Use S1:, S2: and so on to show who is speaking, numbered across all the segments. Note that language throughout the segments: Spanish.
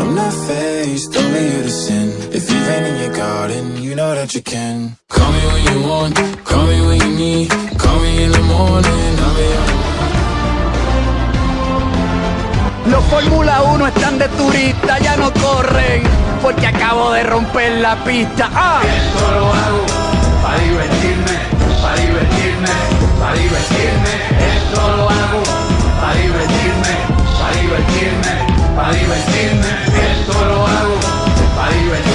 S1: I'm not faced, only you to sin. If you've been in your garden, you know that you can.
S2: Call me when you want, call me when you need. Call me in the morning, I'll be on.
S3: Los Fórmula 1 están de turista, ya no corren, porque acabo de romper la pista. ¡Ah!
S4: Esto lo hago para divertirme, para divertirme, para divertirme. Esto lo hago para divertirme, para divertirme, para divertirme. Esto lo hago para divertirme,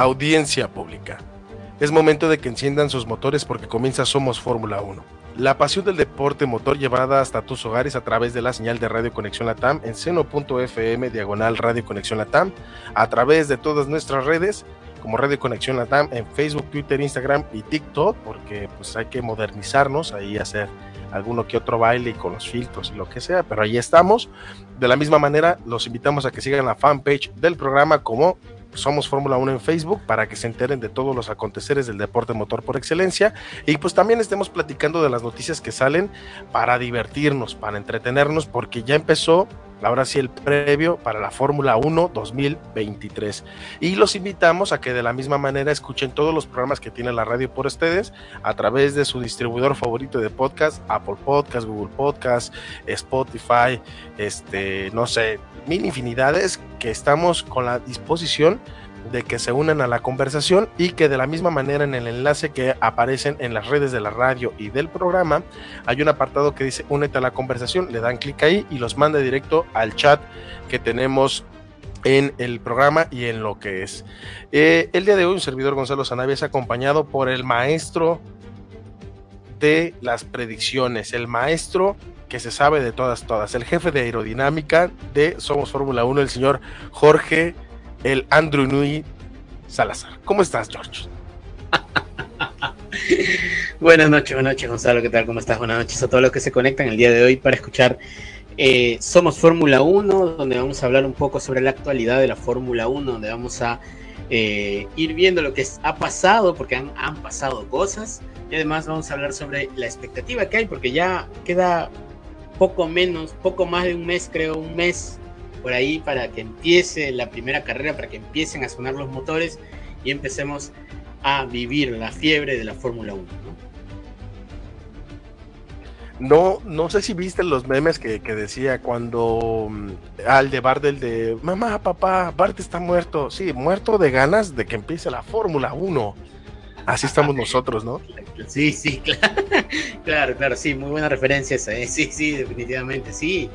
S5: Audiencia pública. Es momento de que enciendan sus motores porque comienza Somos Fórmula 1. La pasión del deporte motor llevada hasta tus hogares a través de la señal de Radio Conexión Latam en seno.fm diagonal Radio Conexión Latam, a través de todas nuestras redes como Radio Conexión Latam en Facebook, Twitter, Instagram y TikTok, porque pues hay que modernizarnos, ahí hacer alguno que otro baile y con los filtros y lo que sea, pero ahí estamos. De la misma manera, los invitamos a que sigan la fanpage del programa como somos Fórmula 1 en Facebook para que se enteren de todos los aconteceres del deporte motor por excelencia. Y pues también estemos platicando de las noticias que salen para divertirnos, para entretenernos, porque ya empezó ahora sí el previo para la Fórmula 1 2023. Y los invitamos a que de la misma manera escuchen todos los programas que tiene la radio por ustedes a través de su distribuidor favorito de podcast, Apple Podcast, Google Podcast, Spotify, este, no sé, mil infinidades que estamos con la disposición de que se unan a la conversación y que de la misma manera en el enlace que aparecen en las redes de la radio y del programa hay un apartado que dice únete a la conversación, le dan clic ahí y los manda directo al chat que tenemos en el programa y en lo que es. Eh, el día de hoy un servidor Gonzalo Sanabia es acompañado por el maestro de las predicciones, el maestro que se sabe de todas, todas, el jefe de aerodinámica de Somos Fórmula 1, el señor Jorge el Andrew Nui Salazar. ¿Cómo estás, George?
S6: buenas noches, buenas noches, Gonzalo. ¿Qué tal? ¿Cómo estás? Buenas noches a todos los que se conectan el día de hoy para escuchar eh, Somos Fórmula 1, donde vamos a hablar un poco sobre la actualidad de la Fórmula 1, donde vamos a eh, ir viendo lo que ha pasado, porque han, han pasado cosas, y además vamos a hablar sobre la expectativa que hay, porque ya queda poco menos, poco más de un mes, creo, un mes por ahí para que empiece la primera carrera, para que empiecen a sonar los motores y empecemos a vivir la fiebre de la Fórmula 1.
S5: ¿no? No, sé si viste los memes que, decía cuando mm, al de Bardel de mamá, papá, Bart está muerto. Sí, muerto de ganas de que empiece la Fórmula 1. Así estamos nosotros, ¿no?
S6: Sí, sí, claro, claro, claro, sí, muy buena referencia esa, ¿eh? sí, sí, definitivamente, sí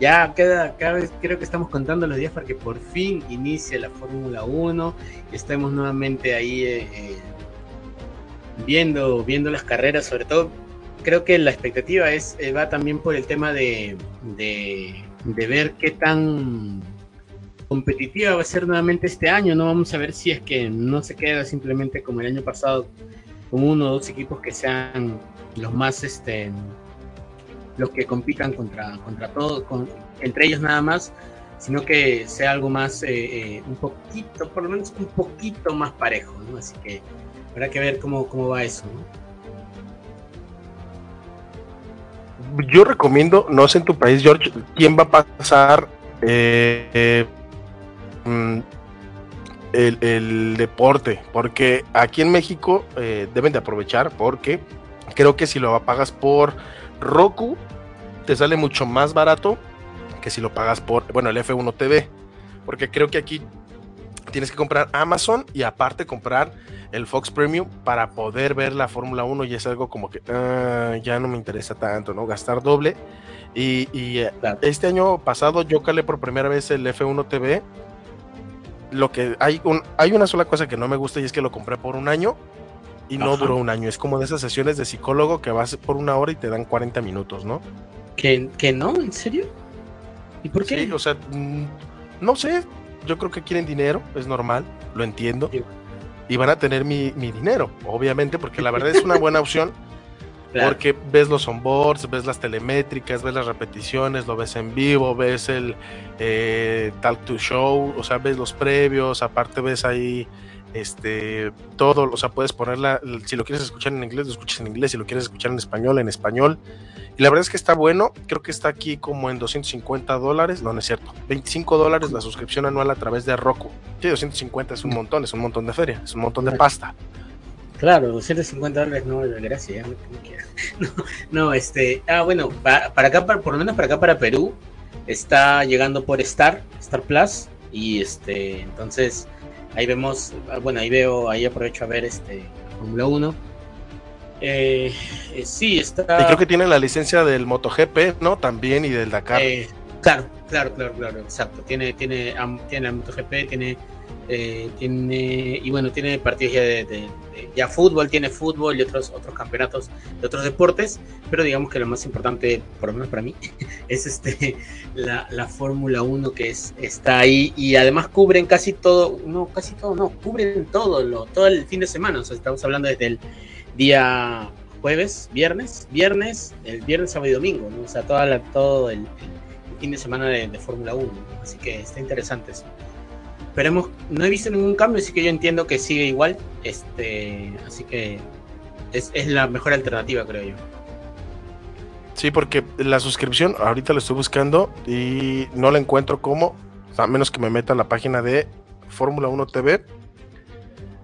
S6: ya queda, cada vez creo que estamos contando los días para que por fin inicie la Fórmula 1 y estemos nuevamente ahí eh, eh, viendo, viendo las carreras, sobre todo creo que la expectativa es eh, va también por el tema de, de, de, ver qué tan competitiva va a ser nuevamente este año, ¿no? Vamos a ver si es que no se queda simplemente como el año pasado, con uno o dos equipos que sean los más este los que compitan contra, contra todos, con, entre ellos nada más, sino que sea algo más, eh, eh, un poquito, por lo menos un poquito más parejo, ¿no? Así que habrá que ver cómo, cómo va eso, ¿no?
S5: yo recomiendo, no sé en tu país, George, quién va a pasar eh, eh, mm, el, deporte, porque aquí en México deben de aprovechar, porque creo que si lo pagas por Roku, te sale mucho más barato que si lo pagas por, bueno, el F1 TV, porque creo que aquí tienes que comprar Amazon y aparte comprar el Fox Premium para poder ver la Fórmula 1 y es algo como que ah, ya no me interesa tanto, ¿no? Gastar doble. Y, eh, este año pasado yo calé por primera vez el F1 TV. Lo que hay, un, hay una sola cosa que no me gusta y es que lo compré por un año y no duró un año. Es como de esas sesiones de psicólogo que vas por una hora y te dan 40 minutos, ¿no?
S6: ¿Que, que no? ¿En serio? ¿Y por qué?
S5: Sí, o sea, mm, no sé. Yo creo que quieren dinero, es normal, lo entiendo y van a tener mi, dinero, obviamente, porque la verdad es una buena opción. Porque ves los onboards, ves las telemétricas, ves las repeticiones, lo ves en vivo, ves el eh, talk to show, o sea, ves los previos, aparte ves ahí este todo, o sea, puedes ponerla, si lo quieres escuchar en inglés, lo escuchas en inglés, si lo quieres escuchar en español, en español. Y la verdad es que está bueno, creo que está aquí como en 250 dólares, no, no es cierto, 25 dólares la suscripción anual a través de Roku. Sí, 250 es un montón, es un montón de feria, es un montón de pasta.
S6: Claro, 250 dólares no, gracias, no, no, este, ah, bueno, para, acá, por lo menos para acá, para Perú, está llegando por Star, Star Plus, y este, entonces, ahí vemos, bueno, ahí veo, ahí aprovecho a ver este Fórmula 1 eh, eh, sí, está.
S5: Y creo que tiene la licencia del MotoGP, ¿no? También y del Dakar.
S6: Eh, claro, claro, claro, claro, exacto. Tiene, tiene, tiene el MotoGP, tiene, tiene, y bueno, tiene partidos ya de, ya fútbol, tiene fútbol y otros, otros campeonatos de otros deportes, pero digamos que lo más importante, por lo menos para mí, es este la, la Fórmula 1 que es, está ahí y además cubren casi todo, no, casi todo, no, cubren todo, lo, todo el fin de semana, o sea, estamos hablando desde el día jueves, viernes, viernes, el viernes, sábado y domingo, o sea, toda todo el, fin de semana de, Fórmula 1, así que está interesante eso. Esperemos, no he visto ningún cambio, así que yo entiendo que sigue igual, este, así que es, la mejor alternativa, creo yo.
S5: Sí, porque la suscripción, ahorita la estoy buscando y no la encuentro como, a menos que me meta a la página de Fórmula 1 TV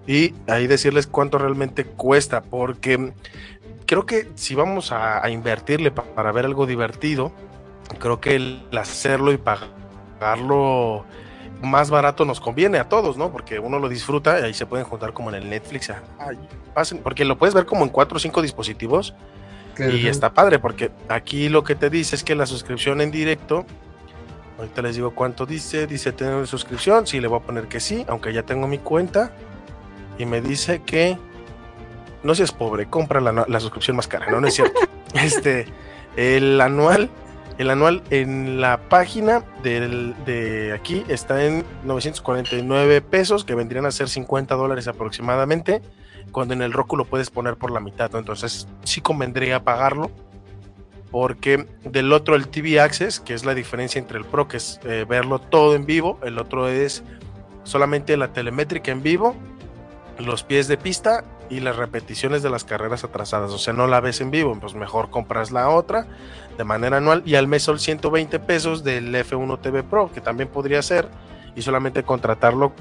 S5: y ahí decirles cuánto realmente cuesta, porque creo que si vamos a, invertirle para ver algo divertido, creo que el hacerlo y pagarlo más barato nos conviene a todos, ¿no? Porque uno lo disfruta y ahí se pueden juntar como en el Netflix. pasen, porque lo puedes ver como en cuatro o cinco dispositivos y está padre, porque aquí lo que te dice es que la suscripción en directo, ahorita les digo cuánto dice, dice tener suscripción, sí, le voy a poner que sí, aunque ya tengo mi cuenta y me dice que no seas pobre, compra la, suscripción más cara, no, no es cierto. este, el anual, el anual en la página del, de aquí está en 949 pesos, que vendrían a ser 50 dólares aproximadamente, cuando en el Roku lo puedes poner por la mitad, entonces sí convendría pagarlo. Porque del otro, el TV Access, que es la diferencia entre el Pro, que es eh, verlo todo en vivo, el otro es solamente la telemétrica en vivo los pies de pista y las repeticiones de las carreras atrasadas. O sea, no la ves en vivo, pues mejor compras la otra de manera anual y al mes son 120 pesos del F1 TV Pro, que también podría ser, y solamente contratarlo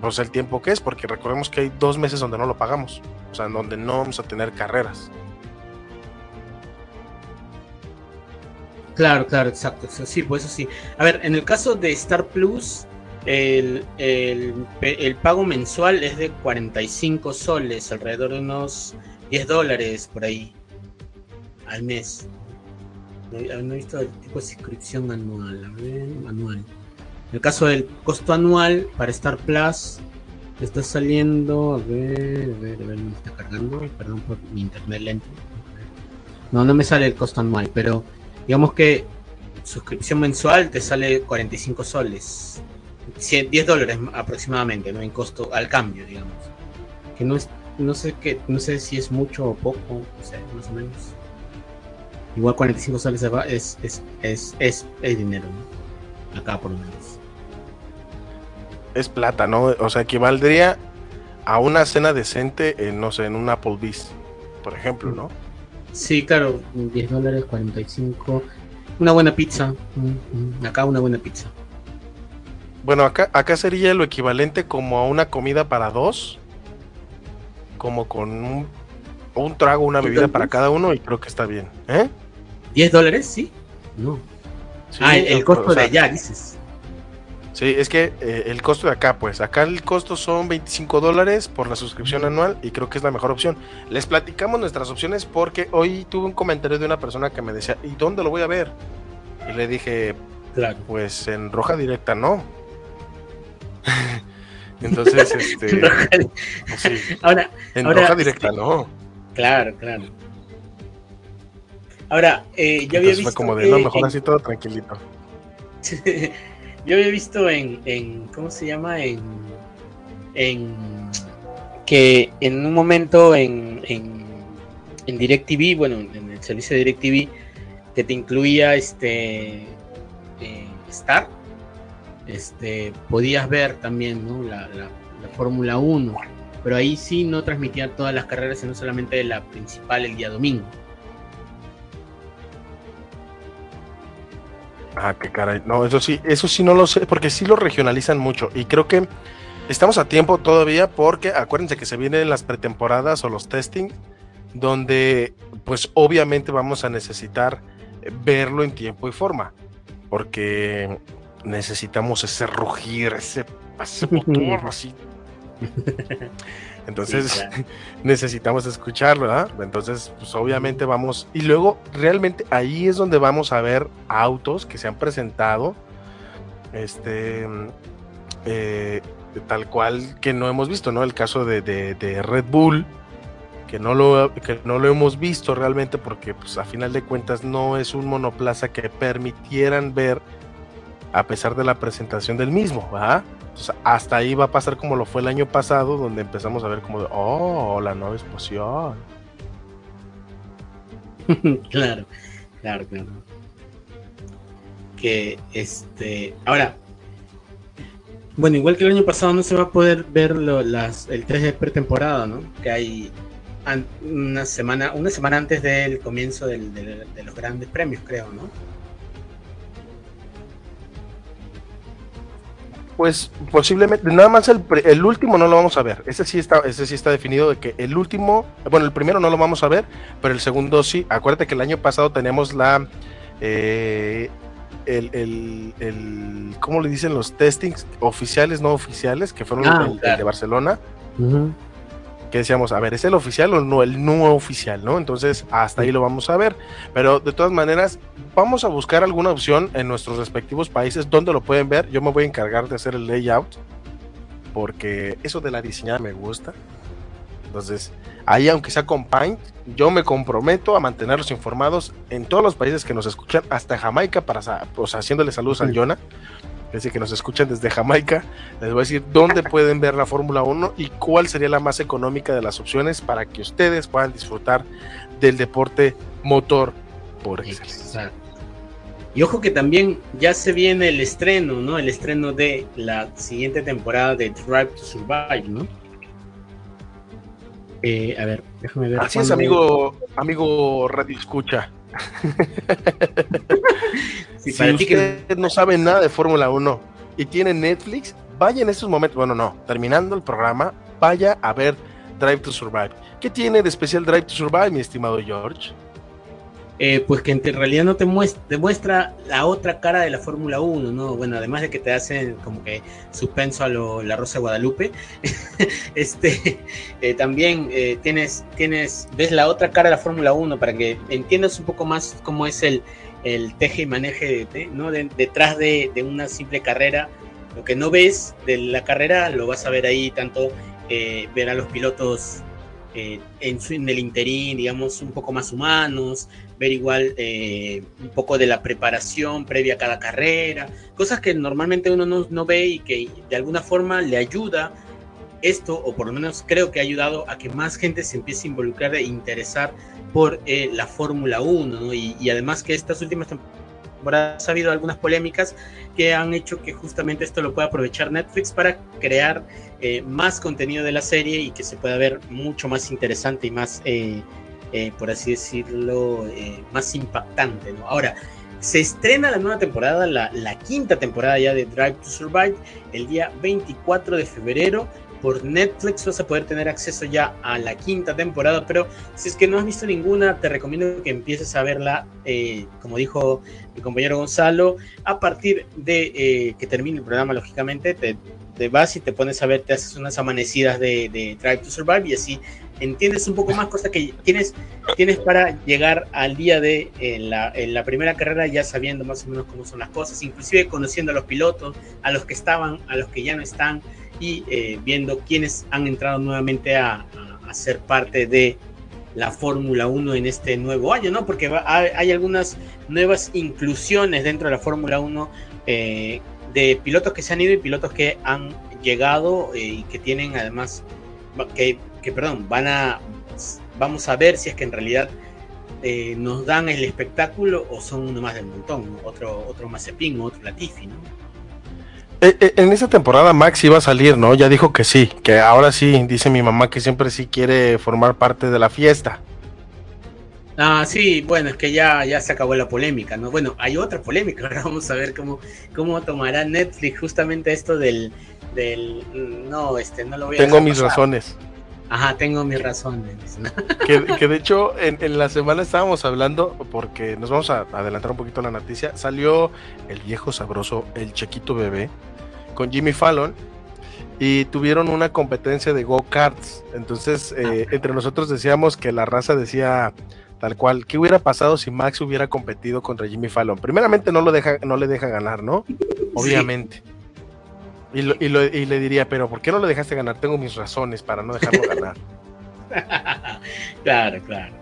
S5: pues el tiempo que es, porque recordemos que hay dos meses donde no lo pagamos, o sea, donde no vamos a tener carreras.
S6: Claro, claro, exacto. Sí, pues eso sí. A ver, en el caso de Star Plus, el, el, pago mensual es de 45 soles, alrededor de unos 10 dólares por ahí al mes. No, he visto el tipo de suscripción anual. A ver, anual. En el caso del costo anual para Star Plus, está saliendo. A ver, a ver, a ver, me está cargando. Perdón por mi internet lento. No, no me sale el costo anual, pero digamos que suscripción mensual te sale 45 soles 10 dólares aproximadamente, ¿no? En costo al cambio, digamos. Que no es, no sé qué, no sé si es mucho o poco, o sea, más o menos. Igual 45 soles es, es, es, es, es dinero, ¿no? Acá por lo menos.
S5: Es plata, ¿no? O sea, equivaldría a una cena decente, en, no sé, en un Applebee's, por ejemplo, ¿no?
S6: Sí, claro, 10 dólares, 45. Una buena pizza. Acá una buena pizza.
S5: Bueno, acá, acá sería lo equivalente como a una comida para dos. Como con un, un trago, una bebida para cada uno y creo que está bien. ¿Eh?
S6: ¿10 dólares? Sí. No. ah, el, costo de allá, dices.
S5: Sí, es que eh, el costo de acá, pues acá el costo son 25 dólares por la suscripción anual y creo que es la mejor opción. Les platicamos nuestras opciones porque hoy tuve un comentario de una persona que me decía, ¿y dónde lo voy a ver? Y le dije, claro. pues en roja directa no. Entonces, este...
S6: ahora,
S5: en roja directa no.
S6: Claro, claro. Ahora, eh, yo había visto.
S5: Fue como de, no, mejor así todo tranquilito.
S6: yo había visto en, en. ¿Cómo se llama? En. En. Que en un momento en. En, en DirecTV, bueno, en el servicio de DirecTV, que te incluía este. Eh, Star. Este, podías ver también ¿no? la, la, la Fórmula 1, pero ahí sí no transmitía todas las carreras, sino solamente la principal el día domingo.
S5: Ah, qué caray. No, eso sí, eso sí no lo sé, porque sí lo regionalizan mucho. Y creo que estamos a tiempo todavía, porque acuérdense que se vienen las pretemporadas o los testing, donde pues obviamente vamos a necesitar verlo en tiempo y forma. Porque necesitamos ese rugir, ese, ese motor así. Entonces necesitamos escucharlo, ¿verdad? Entonces, pues obviamente vamos. Y luego, realmente ahí es donde vamos a ver autos que se han presentado. Este. Eh, tal cual que no hemos visto, ¿no? El caso de, de, Red Bull, que no, lo, que no lo hemos visto realmente porque, pues, a final de cuentas, no es un monoplaza que permitieran ver a pesar de la presentación del mismo, hasta ahí va a pasar como lo fue el año pasado, donde empezamos a ver como de, oh, la nueva explosión.
S6: claro, claro, claro. Que este, ahora, bueno, igual que el año pasado no se va a poder ver el 3 de pretemporada, ¿no? Que hay una semana, una semana antes del comienzo de los grandes premios, creo, ¿no?
S5: Pues posiblemente, nada más el, el, último no lo vamos a ver. Ese sí está, ese sí está definido de que el último, bueno, el primero no lo vamos a ver, pero el segundo sí. Acuérdate que el año pasado tenemos la eh, el, el, el, ¿cómo le dicen los testings oficiales, no oficiales, que fueron ah, el, de Barcelona? Que decíamos, a ver, ¿es el oficial o no el no oficial? ¿no? Entonces, hasta ahí lo vamos a ver. Pero de todas maneras, vamos a buscar alguna opción en nuestros respectivos países donde lo pueden ver. Yo me voy a encargar de hacer el layout, porque eso de la diseñada me gusta. Entonces, ahí aunque sea con Paint, yo me comprometo a mantenerlos informados en todos los países que nos escuchan, hasta Jamaica, para, pues, haciéndole saludos al Jonah decir, que nos escuchan desde Jamaica, les voy a decir dónde pueden ver la Fórmula 1 y cuál sería la más económica de las opciones para que ustedes puedan disfrutar del deporte motor por excelencia.
S6: Y ojo que también ya se viene el estreno, ¿no? El estreno de la siguiente temporada de Drive to Survive, ¿no? Eh, a ver, déjame ver.
S5: Así es, amigo, amigo Radio Escucha. si usted no sabe nada de Fórmula 1 y tiene Netflix, vaya en estos momentos, bueno, no, terminando el programa, vaya a ver Drive to Survive. ¿Qué tiene de especial Drive to Survive, mi estimado George?
S6: Eh, pues que en realidad no te muestra, la otra cara de la Fórmula 1, ¿no? Bueno, además de que te hacen como que suspenso a lo, la Rosa de Guadalupe, este, eh, también eh, tienes, tienes, ves la otra cara de la Fórmula 1 para que entiendas un poco más cómo es el, el teje y maneje, ¿no? detrás de, de, una simple carrera. Lo que no ves de la carrera lo vas a ver ahí, tanto ver a los pilotos en, en, el interín, digamos, un poco más humanos, ver igual eh, un poco de la preparación previa a cada carrera, cosas que normalmente uno no, ve y que de alguna forma le ayuda esto, o por lo menos creo que ha ayudado a que más gente se empiece a involucrar e interesar por eh, la Fórmula 1, y, además que estas últimas temporadas ha habido algunas polémicas que han hecho que justamente esto lo pueda aprovechar Netflix para crear eh, más contenido de la serie y que se pueda ver mucho más interesante y más eh, por así decirlo, eh, más impactante. ¿no? Ahora, se estrena la nueva temporada, la, la, quinta temporada ya de Drive to Survive, el día 24 de febrero. Por Netflix vas a poder tener acceso ya a la quinta temporada, pero si es que no has visto ninguna, te recomiendo que empieces a verla, eh, como dijo mi compañero Gonzalo, a partir de eh, que termine el programa, lógicamente, te, vas y te pones a ver, te haces unas amanecidas de, de Drive to Survive y así entiendes un poco más, cosa que tienes, tienes para llegar al día de la, primera carrera ya sabiendo más o menos cómo son las cosas, inclusive conociendo a los pilotos, a los que estaban, a los que ya no están y eh, viendo quiénes han entrado nuevamente a, ser parte de la Fórmula 1 en este nuevo año, ¿no? Porque hay, algunas nuevas inclusiones dentro de la Fórmula 1 eh, de pilotos que se han ido y pilotos que han llegado eh, y que tienen además que perdón, van a vamos a ver si es que en realidad eh, nos dan el espectáculo o son uno más del montón, otro otro Mazepin, otro Latifi, ¿no?
S5: Eh, eh, en esa temporada Max iba a salir, ¿no? Ya dijo que sí, que ahora sí, dice mi mamá que siempre sí quiere formar parte de la fiesta.
S6: Ah, sí, bueno, es que ya, ya se acabó la polémica, ¿no? Bueno, hay otra polémica, ahora vamos a ver cómo, cómo tomará Netflix justamente esto del, del no, este, no lo voy a
S5: Tengo mis pasar. razones.
S6: Ajá, tengo mis razones.
S5: que, que, de hecho en, en, la semana estábamos hablando, porque nos vamos a adelantar un poquito la noticia, salió el viejo sabroso, el chiquito bebé, con Jimmy Fallon, y tuvieron una competencia de go-karts. Entonces, eh, ah. entre nosotros decíamos que la raza decía tal cual, ¿qué hubiera pasado si Max hubiera competido contra Jimmy Fallon? Primeramente no, lo deja, no le deja ganar, ¿no? Obviamente. Sí. Y, lo, y, lo, y, le diría, pero ¿por qué no lo dejaste ganar? Tengo mis razones para no dejarlo ganar.
S6: claro, claro.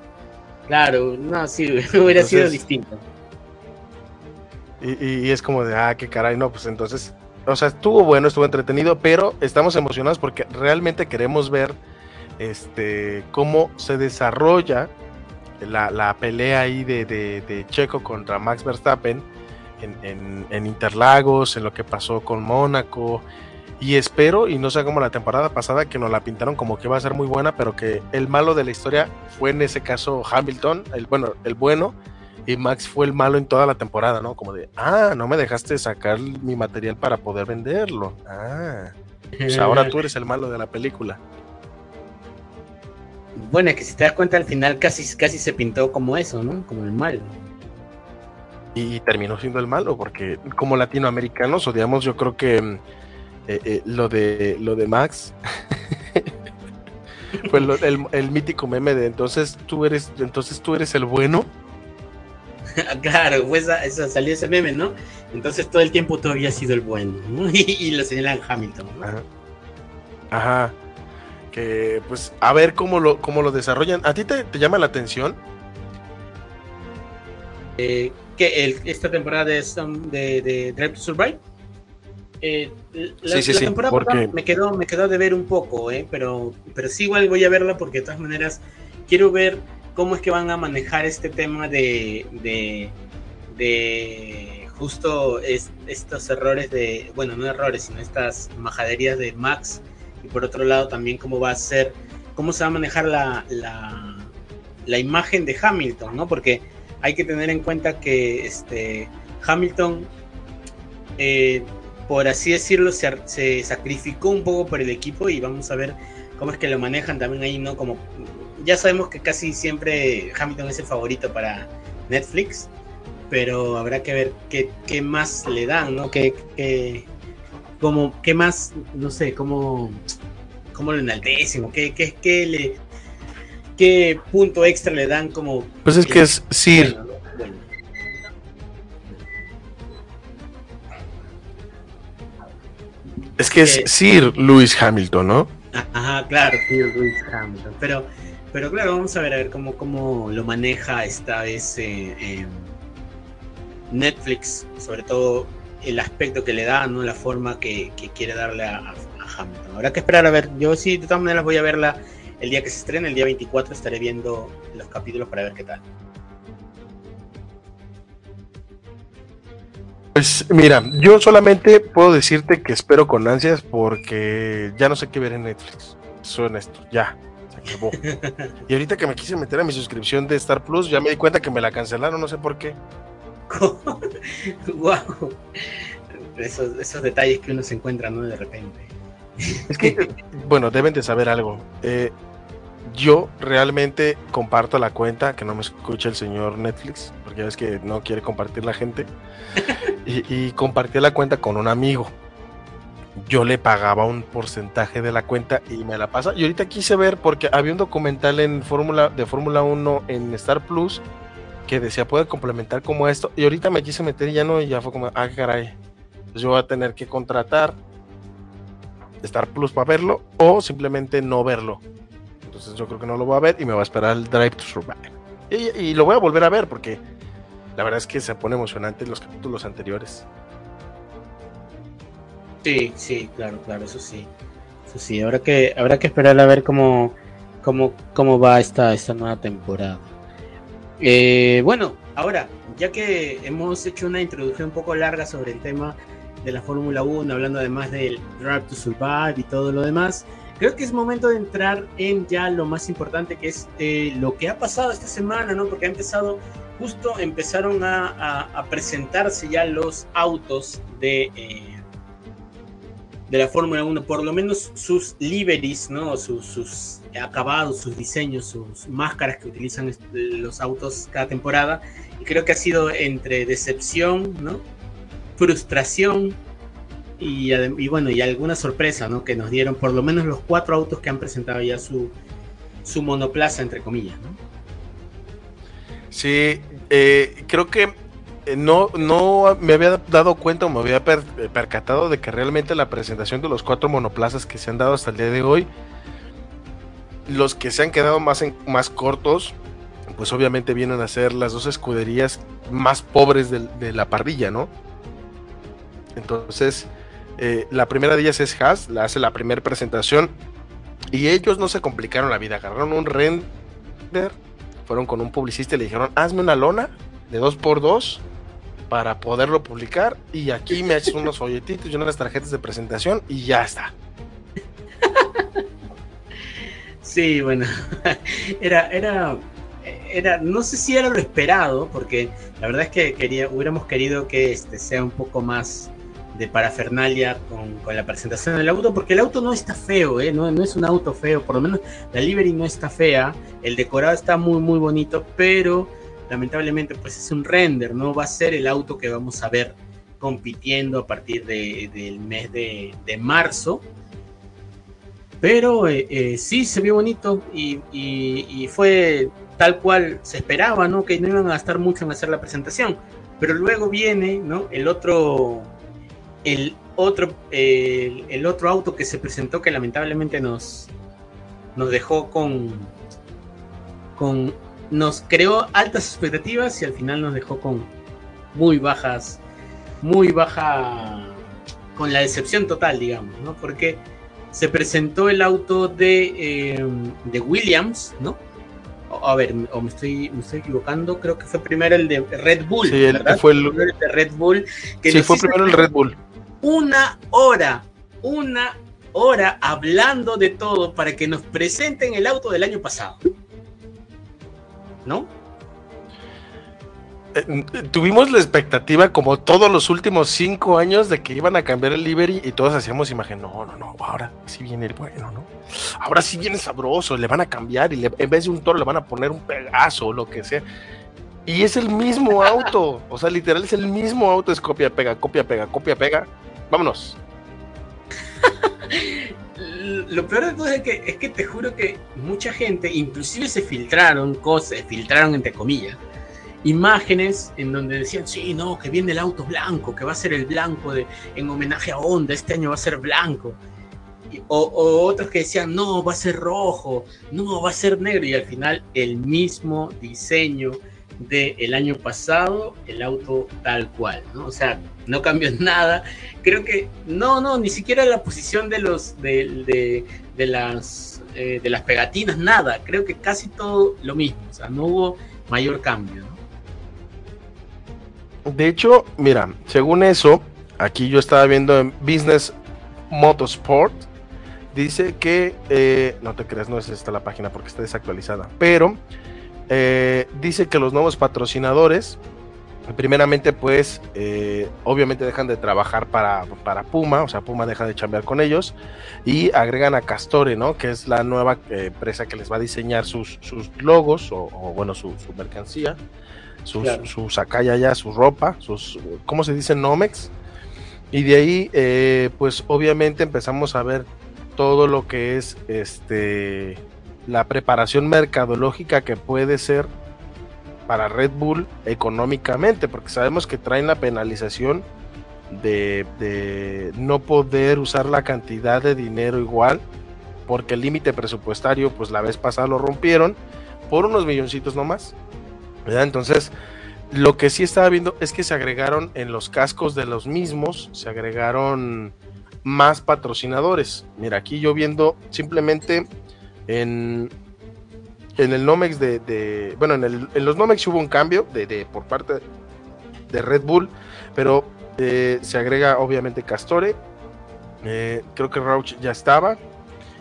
S6: Claro, no, sí, hubiera entonces, sido distinto.
S5: Y, y, es como de, ah, qué caray, no, pues entonces, o sea, estuvo bueno, estuvo entretenido, pero estamos emocionados porque realmente queremos ver este cómo se desarrolla la, la pelea ahí de, de, de Checo contra Max Verstappen en, en, en, Interlagos, en lo que pasó con Mónaco. Y espero, y no sea como la temporada pasada, que nos la pintaron como que va a ser muy buena, pero que el malo de la historia fue en ese caso Hamilton, el bueno, el bueno, y Max fue el malo en toda la temporada, ¿no? Como de, ah, no me dejaste sacar mi material para poder venderlo. Ah, pues ahora tú eres el malo de la película.
S6: Bueno, es que si te das cuenta al final casi, casi se pintó como eso, ¿no? Como el mal
S5: y terminó siendo el malo, porque como latinoamericanos odiamos, yo creo que eh, eh, lo de lo de Max fue lo, el, el, mítico meme de entonces tú eres, entonces tú eres el bueno.
S6: claro, pues esa, esa, salió ese meme, ¿no? Entonces todo el tiempo tú habías sido el bueno, ¿no? y, y, lo señalan Hamilton. ¿no?
S5: Ajá. Ajá. Que pues a ver cómo lo, cómo lo desarrollan. ¿A ti te, te llama la atención?
S6: Eh, que el, esta temporada de, de, de Drive to Survive. Eh, la, sí, sí, la temporada sí, porque... me quedó me quedó de ver un poco, eh, pero, pero sí igual voy a verla porque de todas maneras quiero ver cómo es que van a manejar este tema de, de, de justo es, estos errores de, bueno, no errores, sino estas majaderías de Max y por otro lado también cómo va a ser, cómo se va a manejar la, la, la imagen de Hamilton, ¿no? Porque hay que tener en cuenta que este, Hamilton, eh, por así decirlo, se, sacrificó un poco por el equipo y vamos a ver cómo es que lo manejan también ahí, ¿no? Como ya sabemos que casi siempre Hamilton es el favorito para Netflix, pero habrá que ver qué, qué más le dan, ¿no? ¿Qué, qué, como, qué más, no sé, cómo, cómo lo enaltecen, qué, qué, qué le qué punto extra le dan como...
S5: Pues es que es Sir. Bueno, bueno. Es que es eh, Sir Lewis Hamilton, ¿no?
S6: Ajá, claro, Sir Lewis Hamilton. Pero, pero claro, vamos a ver a ver cómo, cómo lo maneja esta vez eh, eh, Netflix, sobre todo el aspecto que le da, ¿no? La forma que, que quiere darle a, a, Hamilton. Habrá que esperar a ver. Yo sí, de todas maneras voy a verla el día que se estrene, el día 24, estaré viendo los capítulos para ver qué tal.
S5: Pues mira, yo solamente puedo decirte que espero con ansias porque ya no sé qué ver en Netflix. Soy honesto, ya. Se acabó. y ahorita que me quise meter a mi suscripción de Star Plus, ya me di cuenta que me la cancelaron, no sé por qué.
S6: wow. Esos, esos detalles que uno se encuentra, ¿no? De repente.
S5: Es que, bueno, deben de saber algo. Eh, yo realmente comparto la cuenta, que no me escucha el señor Netflix, porque ya ves que no quiere compartir la gente, y, y compartí la cuenta con un amigo. Yo le pagaba un porcentaje de la cuenta y me la pasa. Y ahorita quise ver, porque había un documental en Fórmula, de Fórmula 1 en Star Plus que decía puede complementar como esto. Y ahorita me quise meter y ya no, y ya fue como, ah, caray. Entonces yo voy a tener que contratar Star Plus para verlo o simplemente no verlo. Entonces yo creo que no lo voy a ver y me va a esperar el Drive to Survive. Y, lo voy a volver a ver porque la verdad es que se pone emocionante en los capítulos anteriores.
S6: Sí, sí, claro, claro, eso sí. Eso sí, habrá que, habrá que esperar a ver cómo, cómo, cómo va esta, esta nueva temporada. Eh, bueno, ahora, ya que hemos hecho una introducción un poco larga sobre el tema de la Fórmula 1, hablando además del Drive to Survive y todo lo demás, creo que es momento de entrar en ya lo más importante que es eh, lo que ha pasado esta semana, ¿no? Porque ha empezado, justo empezaron a, a, presentarse ya los autos de, eh, de la Fórmula 1, por lo menos sus liveries, ¿no? Sus, sus, acabados, sus diseños, sus máscaras que utilizan los autos cada temporada. Y creo que ha sido entre decepción, ¿no? Frustración y, bueno, y alguna sorpresa, ¿no? Que nos dieron por lo menos los cuatro autos que han presentado ya su, su monoplaza, entre comillas, ¿no?
S5: Sí, eh, creo que no, no me había dado cuenta o me había per, percatado de que realmente la presentación de los cuatro monoplazas que se han dado hasta el día de hoy, los que se han quedado más, en, más cortos, pues obviamente vienen a ser las dos escuderías más pobres de, de la parrilla, ¿no? Entonces, eh, la primera de ellas es Haas, la hace la primera presentación y ellos no se complicaron la vida, agarraron un render, fueron con un publicista y le dijeron, hazme una lona de 2x2 para poderlo publicar y aquí me haces unos folletitos y unas tarjetas de presentación y ya está.
S6: Sí, bueno, era, era, era, no sé si era lo esperado, porque la verdad es que quería, hubiéramos querido que este sea un poco más de parafernalia con, con, la presentación del auto, porque el auto no está feo, ¿eh? no, no, es un auto feo, por lo menos la livery no está fea, el decorado está muy, muy bonito, pero lamentablemente pues es un render, no va a ser el auto que vamos a ver compitiendo a partir de, del mes de, de marzo. Pero eh, eh, sí se vio bonito y, y, y, fue tal cual se esperaba, ¿no? Que no iban a gastar mucho en hacer la presentación. Pero luego viene, ¿no? El otro, el otro, el, el otro auto que se presentó que lamentablemente nos, nos dejó con, con nos creó altas expectativas y al final nos dejó con muy bajas, muy baja, con la decepción total, digamos, ¿no? Porque se presentó el auto de, eh, de Williams, ¿no? A ver, o me estoy, me estoy equivocando, creo que fue primero el de Red Bull.
S5: Sí, el, fue el,
S6: el, de Red Bull.
S5: Que sí, fue primero el Red Bull.
S6: Una hora, una hora hablando de todo para que nos presenten el auto del año pasado. ¿no?
S5: Eh, tuvimos la expectativa como todos los últimos cinco años de que iban a cambiar el livery y todos hacíamos imagen, no, no, no, ahora sí viene el bueno, ¿no? Ahora sí viene sabroso, le van a cambiar y en vez de un toro le van a poner un pegazo o lo que sea. Y es el mismo auto, o sea, literal es el mismo auto, es copia, pega, copia, pega, copia, pega. Vámonos.
S6: lo peor de todo es que, es que te juro que mucha gente, inclusive se filtraron cosas, filtraron entre comillas, imágenes en donde decían, sí, no, que viene el auto blanco, que va a ser el blanco de, en homenaje a Honda, este año va a ser blanco. O, o, otros que decían, no, va a ser rojo, no, va a ser negro, y al final el mismo diseño del el año pasado, el auto tal cual, ¿no? O sea, no cambió nada. Creo que no, no, ni siquiera la posición de los de, de, de las eh, de las pegatinas, nada. Creo que casi todo lo mismo. O sea, no hubo mayor cambio.
S5: ¿no? De hecho, mira, según eso, aquí yo estaba viendo en Business Motorsport dice que, eh, no te creas, no es esta la página porque está desactualizada, pero eh, dice que los nuevos patrocinadores, primeramente pues, eh, obviamente dejan de trabajar para, para, Puma, o sea, Puma deja de chambear con ellos y agregan a Castore, ¿no? Que es la nueva empresa que les va a diseñar sus, sus logos o, o bueno, su, su mercancía sus, claro. sus acá y allá, su ropa, sus, ¿cómo se dice? Nomex. Y de ahí, eh, pues obviamente empezamos a ver todo lo que es este la preparación mercadológica que puede ser para Red Bull económicamente, porque sabemos que traen la penalización de, de no poder usar la cantidad de dinero igual, porque el límite presupuestario, pues la vez pasada lo rompieron por unos milloncitos nomás. ¿verdad? Entonces, lo que sí estaba viendo es que se agregaron en los cascos de los mismos, se agregaron más patrocinadores. Mira, aquí yo viendo simplemente en, en el Nomex de, de bueno, en, el, en, los Nomex hubo un cambio de, de, por parte de Red Bull, pero eh, se agrega obviamente Castore, eh, creo que Rauch ya estaba,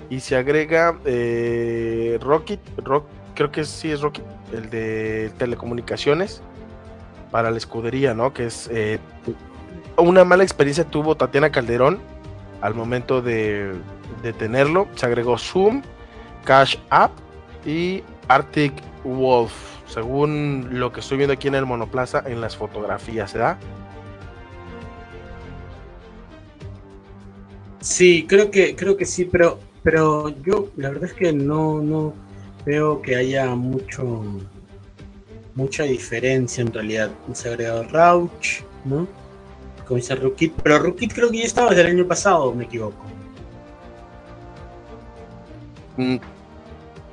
S5: y se agrega eh, Rocket, Rock, creo que sí es Rocket, el de telecomunicaciones para la escudería, ¿no? Que es eh, una mala experiencia tuvo Tatiana Calderón al momento de, de, tenerlo. Se agregó Zoom, Cash App y Arctic Wolf, según lo que estoy viendo aquí en el monoplaza en las fotografías, ¿verdad?
S6: Sí, creo que creo que sí, pero pero yo la verdad es que no no veo que haya mucho mucha diferencia en realidad. Se ha agregado Rauch, ¿no? Como dice Rukit, pero Rukit creo que ya estaba desde el año pasado, me equivoco.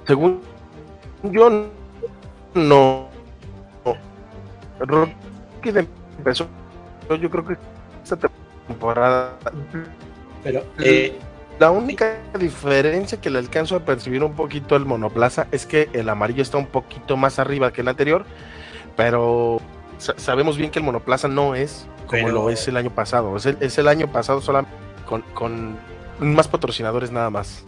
S5: Según yo, no. Rukit empezó, yo creo que esta temporada.
S6: Pero, eh,
S5: la única diferencia que le alcanzo a percibir un poquito al monoplaza es que el amarillo está un poquito más arriba que el anterior, pero sabemos bien que el monoplaza no es como pero... lo es el año pasado. Es el, es el año pasado solamente con, con, más patrocinadores nada más.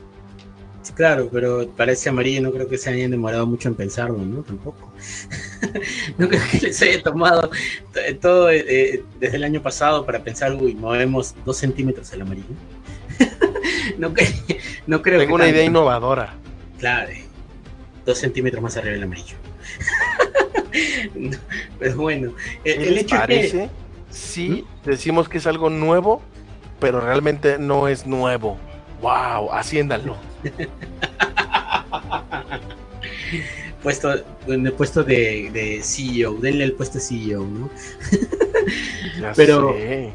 S6: Claro, pero para ese amarillo no creo que se hayan demorado mucho en pensarlo, ¿no? Tampoco. no creo que les haya tomado todo eh, desde el año pasado para pensar, uy, movemos dos centímetros el amarillo. no, no, creo
S5: Tengo una tanto. idea innovadora.
S6: Claro, dos centímetros más arriba del amarillo. no, pero bueno, el, el hecho
S5: parece?
S6: es que.
S5: Sí, ¿Mm? decimos que es algo nuevo, pero realmente no es nuevo. ¡Wow! Haciéndalo.
S6: puesto, en el puesto de, de, CEO, denle el puesto de CEO, ¿no?
S5: ya
S6: pero,
S5: sé.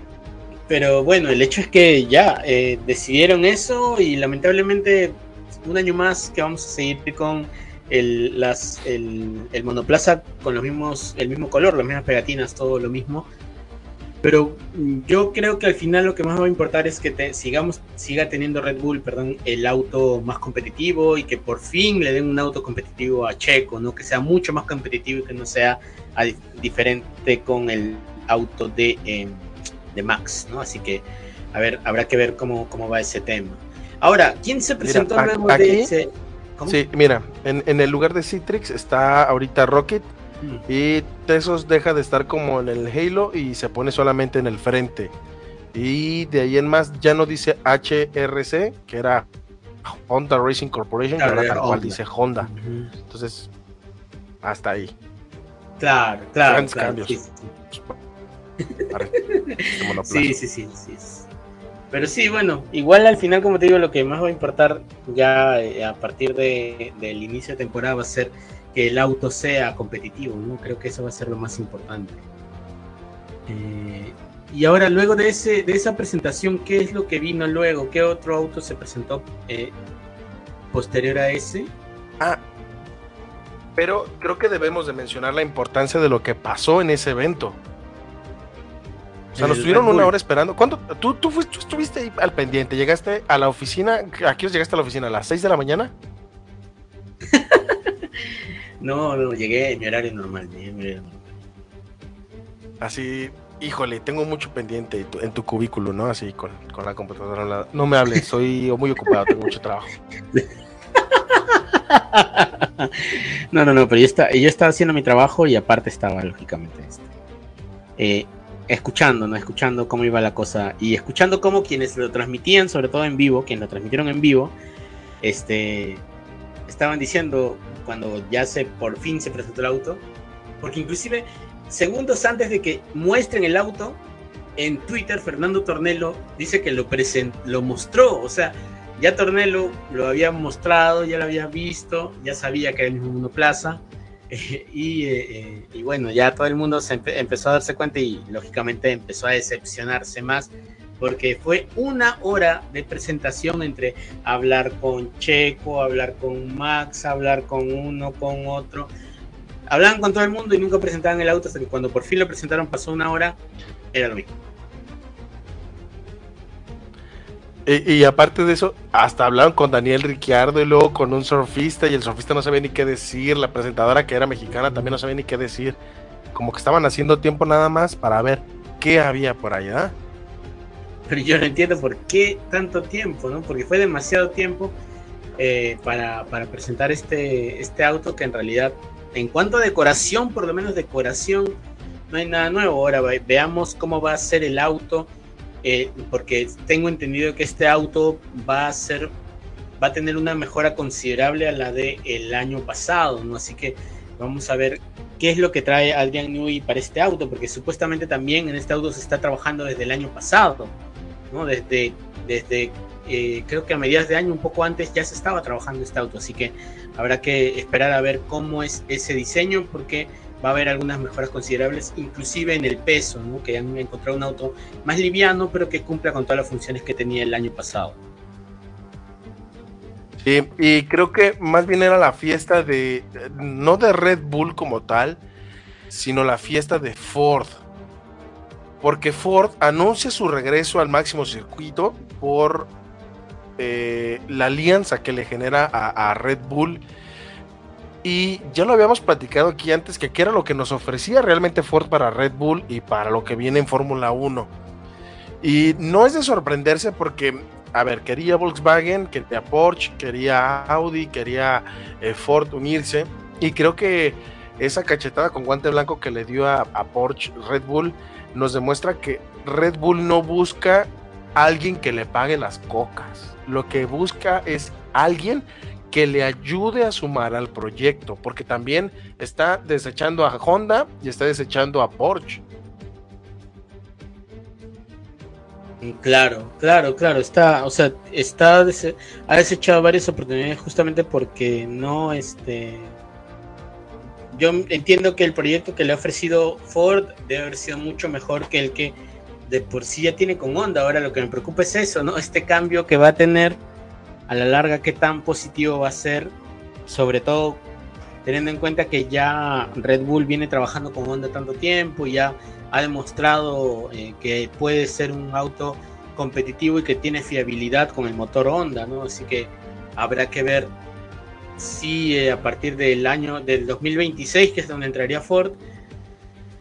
S6: Pero bueno, el hecho es que ya eh, decidieron eso y lamentablemente un año más que vamos a seguir con el, las, el, el, monoplaza con los mismos, el mismo color, las mismas pegatinas, todo lo mismo. Pero yo creo que al final lo que más va a importar es que te, sigamos, siga teniendo Red Bull, perdón, el auto más competitivo y que por fin le den un auto competitivo a Checo, ¿no? Que sea mucho más competitivo y que no sea a, diferente con el auto de eh, de Max, ¿no? Así que, a ver, habrá que ver cómo, cómo va ese tema. Ahora, ¿quién se presentó
S5: mira,
S6: luego
S5: aquí,
S6: de ese?
S5: Sí, mira, en, en, el lugar de Citrix está ahorita Rocket mm. Y Tesos deja de estar como en el Halo y se pone solamente en el frente. Y de ahí en más ya no dice HRC, que era Honda Racing Corporation, claro, que ahora tal cual Honda. dice Honda. Uh -huh. Entonces, hasta ahí.
S6: Claro, claro.
S5: Grandes
S6: claro
S5: cambios.
S6: sí. Sí, sí, sí, sí, Pero sí, bueno, igual al final, como te digo, lo que más va a importar ya eh, a partir de, del inicio de temporada va a ser que el auto sea competitivo, ¿no? Creo que eso va a ser lo más importante. Eh, y ahora, luego de, ese, de esa presentación, ¿qué es lo que vino luego? ¿Qué otro auto se presentó eh, posterior a ese?
S5: Ah, pero creo que debemos de mencionar la importancia de lo que pasó en ese evento. O sea, nos estuvieron una hora esperando. ¿Cuándo? ¿Tú, tú, fuiste, tú, estuviste ahí al pendiente? ¿Llegaste a la oficina? ¿A qué llegaste a la oficina? ¿A las 6 de la mañana?
S6: No, no, llegué en mi horario normal. Llegué en mi horario normal.
S5: Así, Híjole, tengo mucho pendiente en tu cubículo, ¿no? Así con, con la computadora. No me hables, soy muy ocupado, tengo mucho trabajo.
S6: no, no, no, pero yo, está, yo estaba haciendo mi trabajo y aparte estaba, lógicamente, este, eh, escuchando, ¿no? Escuchando cómo iba la cosa y escuchando cómo quienes lo transmitían, sobre todo en vivo, quienes lo transmitieron en vivo, este, estaban diciendo cuando ya se por fin se presentó el auto, porque inclusive segundos antes de que muestren el auto, en Twitter Fernando Tornelo dice que lo, lo mostró, o sea, ya Tornelo lo había mostrado, ya lo había visto, ya sabía que era el mismo monoplaza. Eh, eh, y, bueno, ya todo el mundo se empezó a darse cuenta y lógicamente empezó a decepcionarse más porque fue una hora de presentación entre hablar con Checo, hablar con Max, hablar con uno, con otro. Hablaban con todo el mundo y nunca presentaban el auto hasta que cuando por fin lo presentaron pasó una hora, era lo mismo.
S5: Y, aparte de eso, hasta hablaron con Daniel Ricciardo y luego con un surfista y el surfista no sabía ni qué decir, la presentadora que era mexicana también no sabía ni qué decir, como que estaban haciendo tiempo nada más para ver qué había por allá.
S6: Yo no entiendo por qué tanto tiempo, ¿no? Porque fue demasiado tiempo eh, para, para, presentar este, este auto que en realidad, en cuanto a decoración, por lo menos decoración, no hay nada nuevo. Ahora veamos cómo va a ser el auto eh, porque tengo entendido que este auto va a ser va a tener una mejora considerable a la del el año pasado, ¿no? Así que vamos a ver qué es lo que trae Adrian Newey para este auto, porque supuestamente también en este auto se está trabajando desde el año pasado, ¿no? Desde, desde eh, creo que a mediados de año, un poco antes, ya se estaba trabajando este auto, así que habrá que esperar a ver cómo es ese diseño, porque va a haber algunas mejoras considerables, inclusive en el peso, ¿no? que han encontrado un auto más liviano, pero que cumpla con todas las funciones que tenía el año pasado.
S5: Sí, y creo que más bien era la fiesta de, no de Red Bull como tal, sino la fiesta de Ford. Porque Ford anuncia su regreso al máximo circuito por eh, la alianza que le genera a, Red Bull y ya lo habíamos platicado aquí antes, que qué era lo que nos ofrecía realmente Ford para Red Bull y para lo que viene en Fórmula 1. Y no es de sorprenderse porque, a ver, quería Volkswagen, quería Porsche, quería Audi, quería eh, Ford unirse. Y creo que esa cachetada con guante blanco que le dio a, a Porsche Red Bull nos demuestra que Red Bull no busca alguien que le pague las cocas. Lo que busca es alguien que le ayude a sumar al proyecto, porque también está desechando a Honda y está desechando a Porsche.
S6: Claro, claro, claro, está, o sea, está ha desechado varias oportunidades justamente porque no, este, yo entiendo que el proyecto que le ha ofrecido Ford debe haber sido mucho mejor que el que de por sí ya tiene con Honda. Ahora lo que me preocupa es eso, ¿no? Este cambio que va a tener a la larga qué tan positivo va a ser, sobre todo teniendo en cuenta que ya Red Bull viene trabajando con Honda tanto tiempo y ya ha demostrado eh, que puede ser un auto competitivo y que tiene fiabilidad con el motor Honda, ¿no? Así que habrá que ver si eh, a partir del año del 2026, que es donde entraría Ford,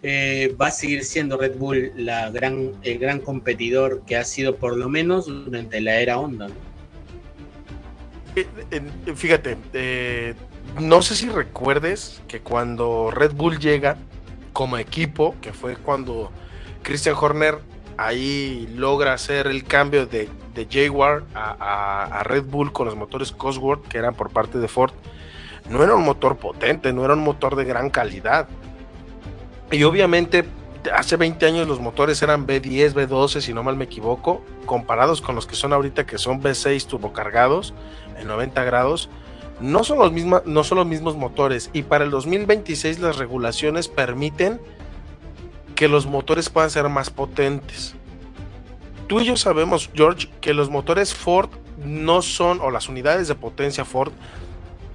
S6: eh, va a seguir siendo Red Bull la gran, el gran competidor que ha sido por lo menos durante la era Honda.
S5: Eh, fíjate, no sé si recuerdes que cuando Red Bull llega como equipo, que fue cuando Christian Horner ahí logra hacer el cambio de, de Jaguar a, Red Bull con los motores Cosworth, que eran por parte de Ford, no era un motor potente, no era un motor de gran calidad. Y obviamente hace 20 años los motores eran B10, B12, si no mal me equivoco, comparados con los que son ahorita que son B6 turbocargados en 90 grados, no son, los mismos, no son los mismos motores. Y para el 2026 las regulaciones permiten que los motores puedan ser más potentes. Tú y yo sabemos, George, que los motores Ford no son, o las unidades de potencia Ford,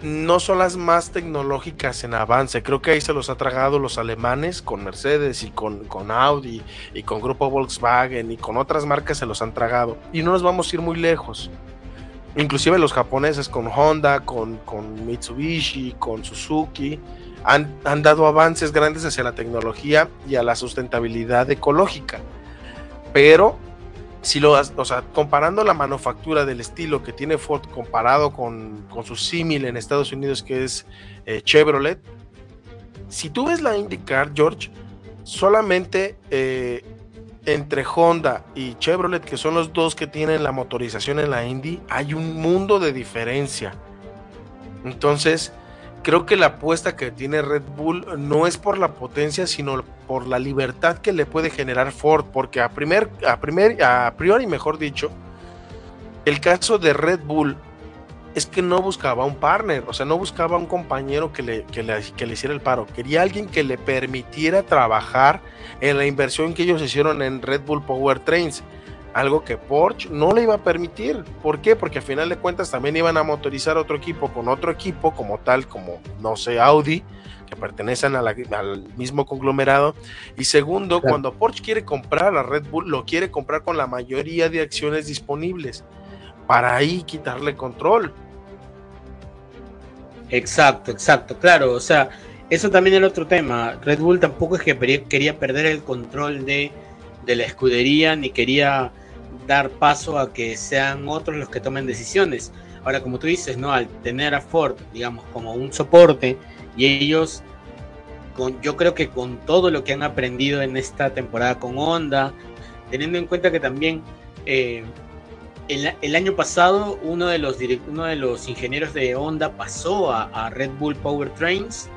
S5: no son las más tecnológicas en avance. Creo que ahí se los ha tragado los alemanes con Mercedes y con, con, Audi y con Grupo Volkswagen y con otras marcas se los han tragado. Y no nos vamos a ir muy lejos. inclusive los japoneses con Honda, con, con Mitsubishi, con Suzuki, han, dado avances grandes hacia la tecnología y a la sustentabilidad ecológica. Pero, si lo, o sea, comparando la manufactura del estilo que tiene Ford comparado con, con su símil en Estados Unidos, que es eh, Chevrolet, si tú ves la IndyCar, George, solamente eh, entre Honda y Chevrolet, que son los dos que tienen la motorización en la Indy, hay un mundo de diferencia. Entonces, creo que la apuesta que tiene Red Bull no es por la potencia, sino por la libertad que le puede generar Ford, porque a primer, a primer, a priori, mejor dicho, el caso de Red Bull es que no buscaba un partner, o sea, no buscaba un compañero que le, que le, que le hiciera el paro, quería alguien que le permitiera trabajar en la inversión que ellos hicieron en Red Bull Power Trains algo que Porsche no le iba a permitir. ¿Por qué? Porque a final de cuentas también iban a motorizar otro equipo con otro equipo como tal, como no sé, Audi, que pertenecen al mismo conglomerado. Y segundo, cuando Porsche quiere comprar a Red Bull, lo quiere comprar con la mayoría de acciones disponibles, para ahí quitarle control.
S6: Exacto, exacto, claro, o sea, eso también es el otro tema. Red Bull tampoco es que quería perder el control de, de la escudería, ni quería dar paso a que sean otros los que tomen decisiones. Ahora, como tú dices, ¿no? Al tener a Ford, digamos, como un soporte, y ellos, con, yo creo que con todo lo que han aprendido en esta temporada con Honda, teniendo en cuenta que también eh, el, año pasado uno de, los uno de los ingenieros de Honda pasó a, a Red Bull Power Trains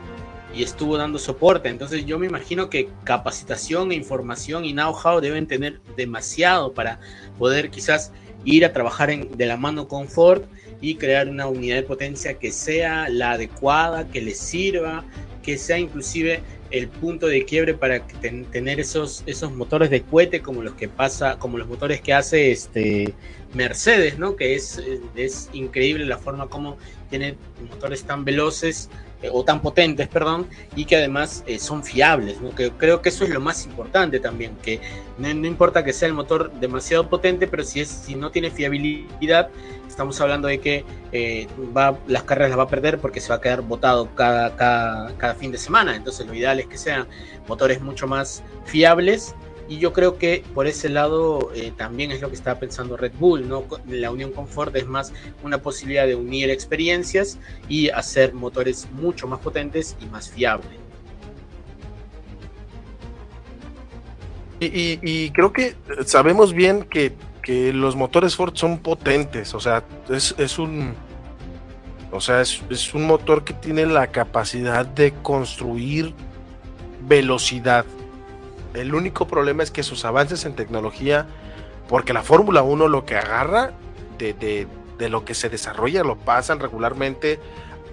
S6: y estuvo dando soporte. Entonces yo me imagino que capacitación e información y know-how deben tener demasiado para poder quizás ir a trabajar en, de la mano con Ford y crear una unidad de potencia que sea la adecuada, que les sirva, que sea inclusive el punto de quiebre para tener esos, esos motores de cohete como los que pasa, como los motores que hace este Mercedes, ¿no? Que es, es increíble la forma como tiene motores tan veloces eh, o tan potentes, perdón, y que además eh, son fiables. ¿no? Creo que eso es lo más importante también, que no, importa que sea el motor demasiado potente, pero si, es, si no tiene fiabilidad, estamos hablando de que eh, va, las carreras las va a perder porque se va a quedar botado cada, cada, cada fin de semana. Entonces lo ideal es que sean motores mucho más fiables y yo creo que por ese lado eh, también es lo que estaba pensando Red Bull, ¿no? La unión con Ford es más una posibilidad de unir experiencias y hacer motores mucho más potentes y más fiables.
S5: Y, creo que sabemos bien que, los motores Ford son potentes, o sea, es, un... O sea, es un motor que tiene la capacidad de construir velocidad el único problema es que sus avances en tecnología, porque la Fórmula 1 lo que agarra de, lo que se desarrolla lo pasan regularmente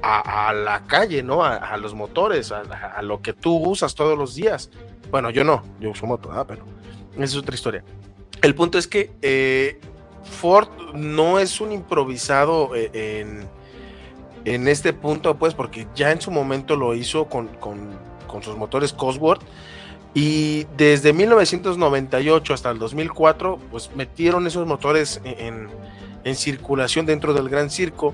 S5: a, la calle, ¿no? A, los motores, a, lo que tú usas todos los días. Bueno, yo no, yo uso moto, ah, pero es otra historia. El punto es que eh, Ford no es un improvisado eh, en, en, este punto, pues, porque ya en su momento lo hizo con, con, con sus motores Cosworth y desde 1998 hasta el 2004, pues metieron esos motores en, circulación dentro del Gran Circo.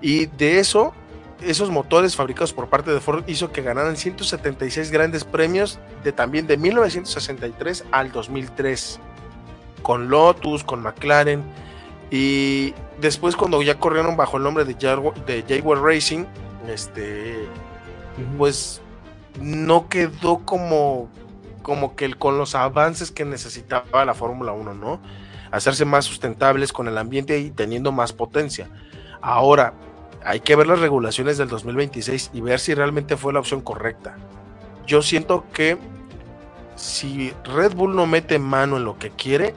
S5: Y de eso, esos motores fabricados por parte de Ford hizo que ganaran 176 grandes premios de también de 1963 al 2003. Con Lotus, con McLaren. Y después cuando ya corrieron bajo el nombre de Jaguar, de Jaguar Racing, este, pues no quedó como como que con los avances que necesitaba la Fórmula 1, ¿no? Hacerse más sustentables con el ambiente y teniendo más potencia. Ahora, hay que ver las regulaciones del 2026 y ver si realmente fue la opción correcta. Yo siento que si Red Bull no mete mano en lo que quiere,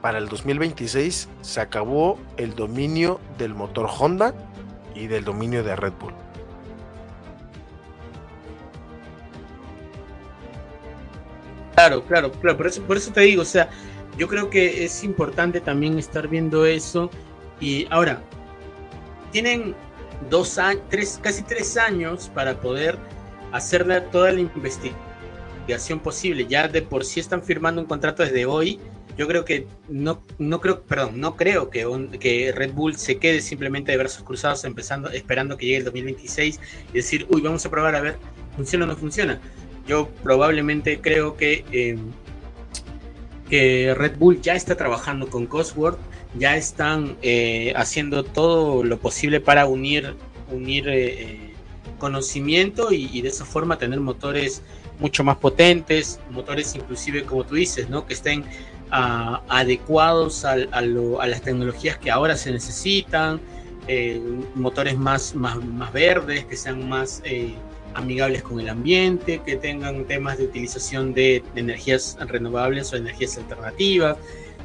S5: para el 2026 se acabó el dominio del motor Honda y del dominio de Red Bull.
S6: Claro, claro, claro, por eso, por eso te digo, o sea, yo creo que es importante también estar viendo eso. Y ahora, tienen dos años, tres, casi tres años para poder hacer toda la investigación posible. Ya de por sí están firmando un contrato desde hoy yo creo que no, no creo, perdón, no creo que, que Red Bull se quede simplemente de brazos cruzados empezando, esperando que llegue el 2026 y decir, uy, vamos a probar a ver, funciona o no funciona. Yo probablemente creo que, eh, que Red Bull ya está trabajando con Cosworth, ya están eh, haciendo todo lo posible para unir, unir eh, conocimiento y, de esa forma tener motores mucho más potentes, motores inclusive como tú dices, ¿no? que estén adecuados a, las tecnologías que ahora se necesitan, motores más, más, más, verdes, que sean más amigables con el ambiente, que tengan temas de utilización de, energías renovables o energías alternativas.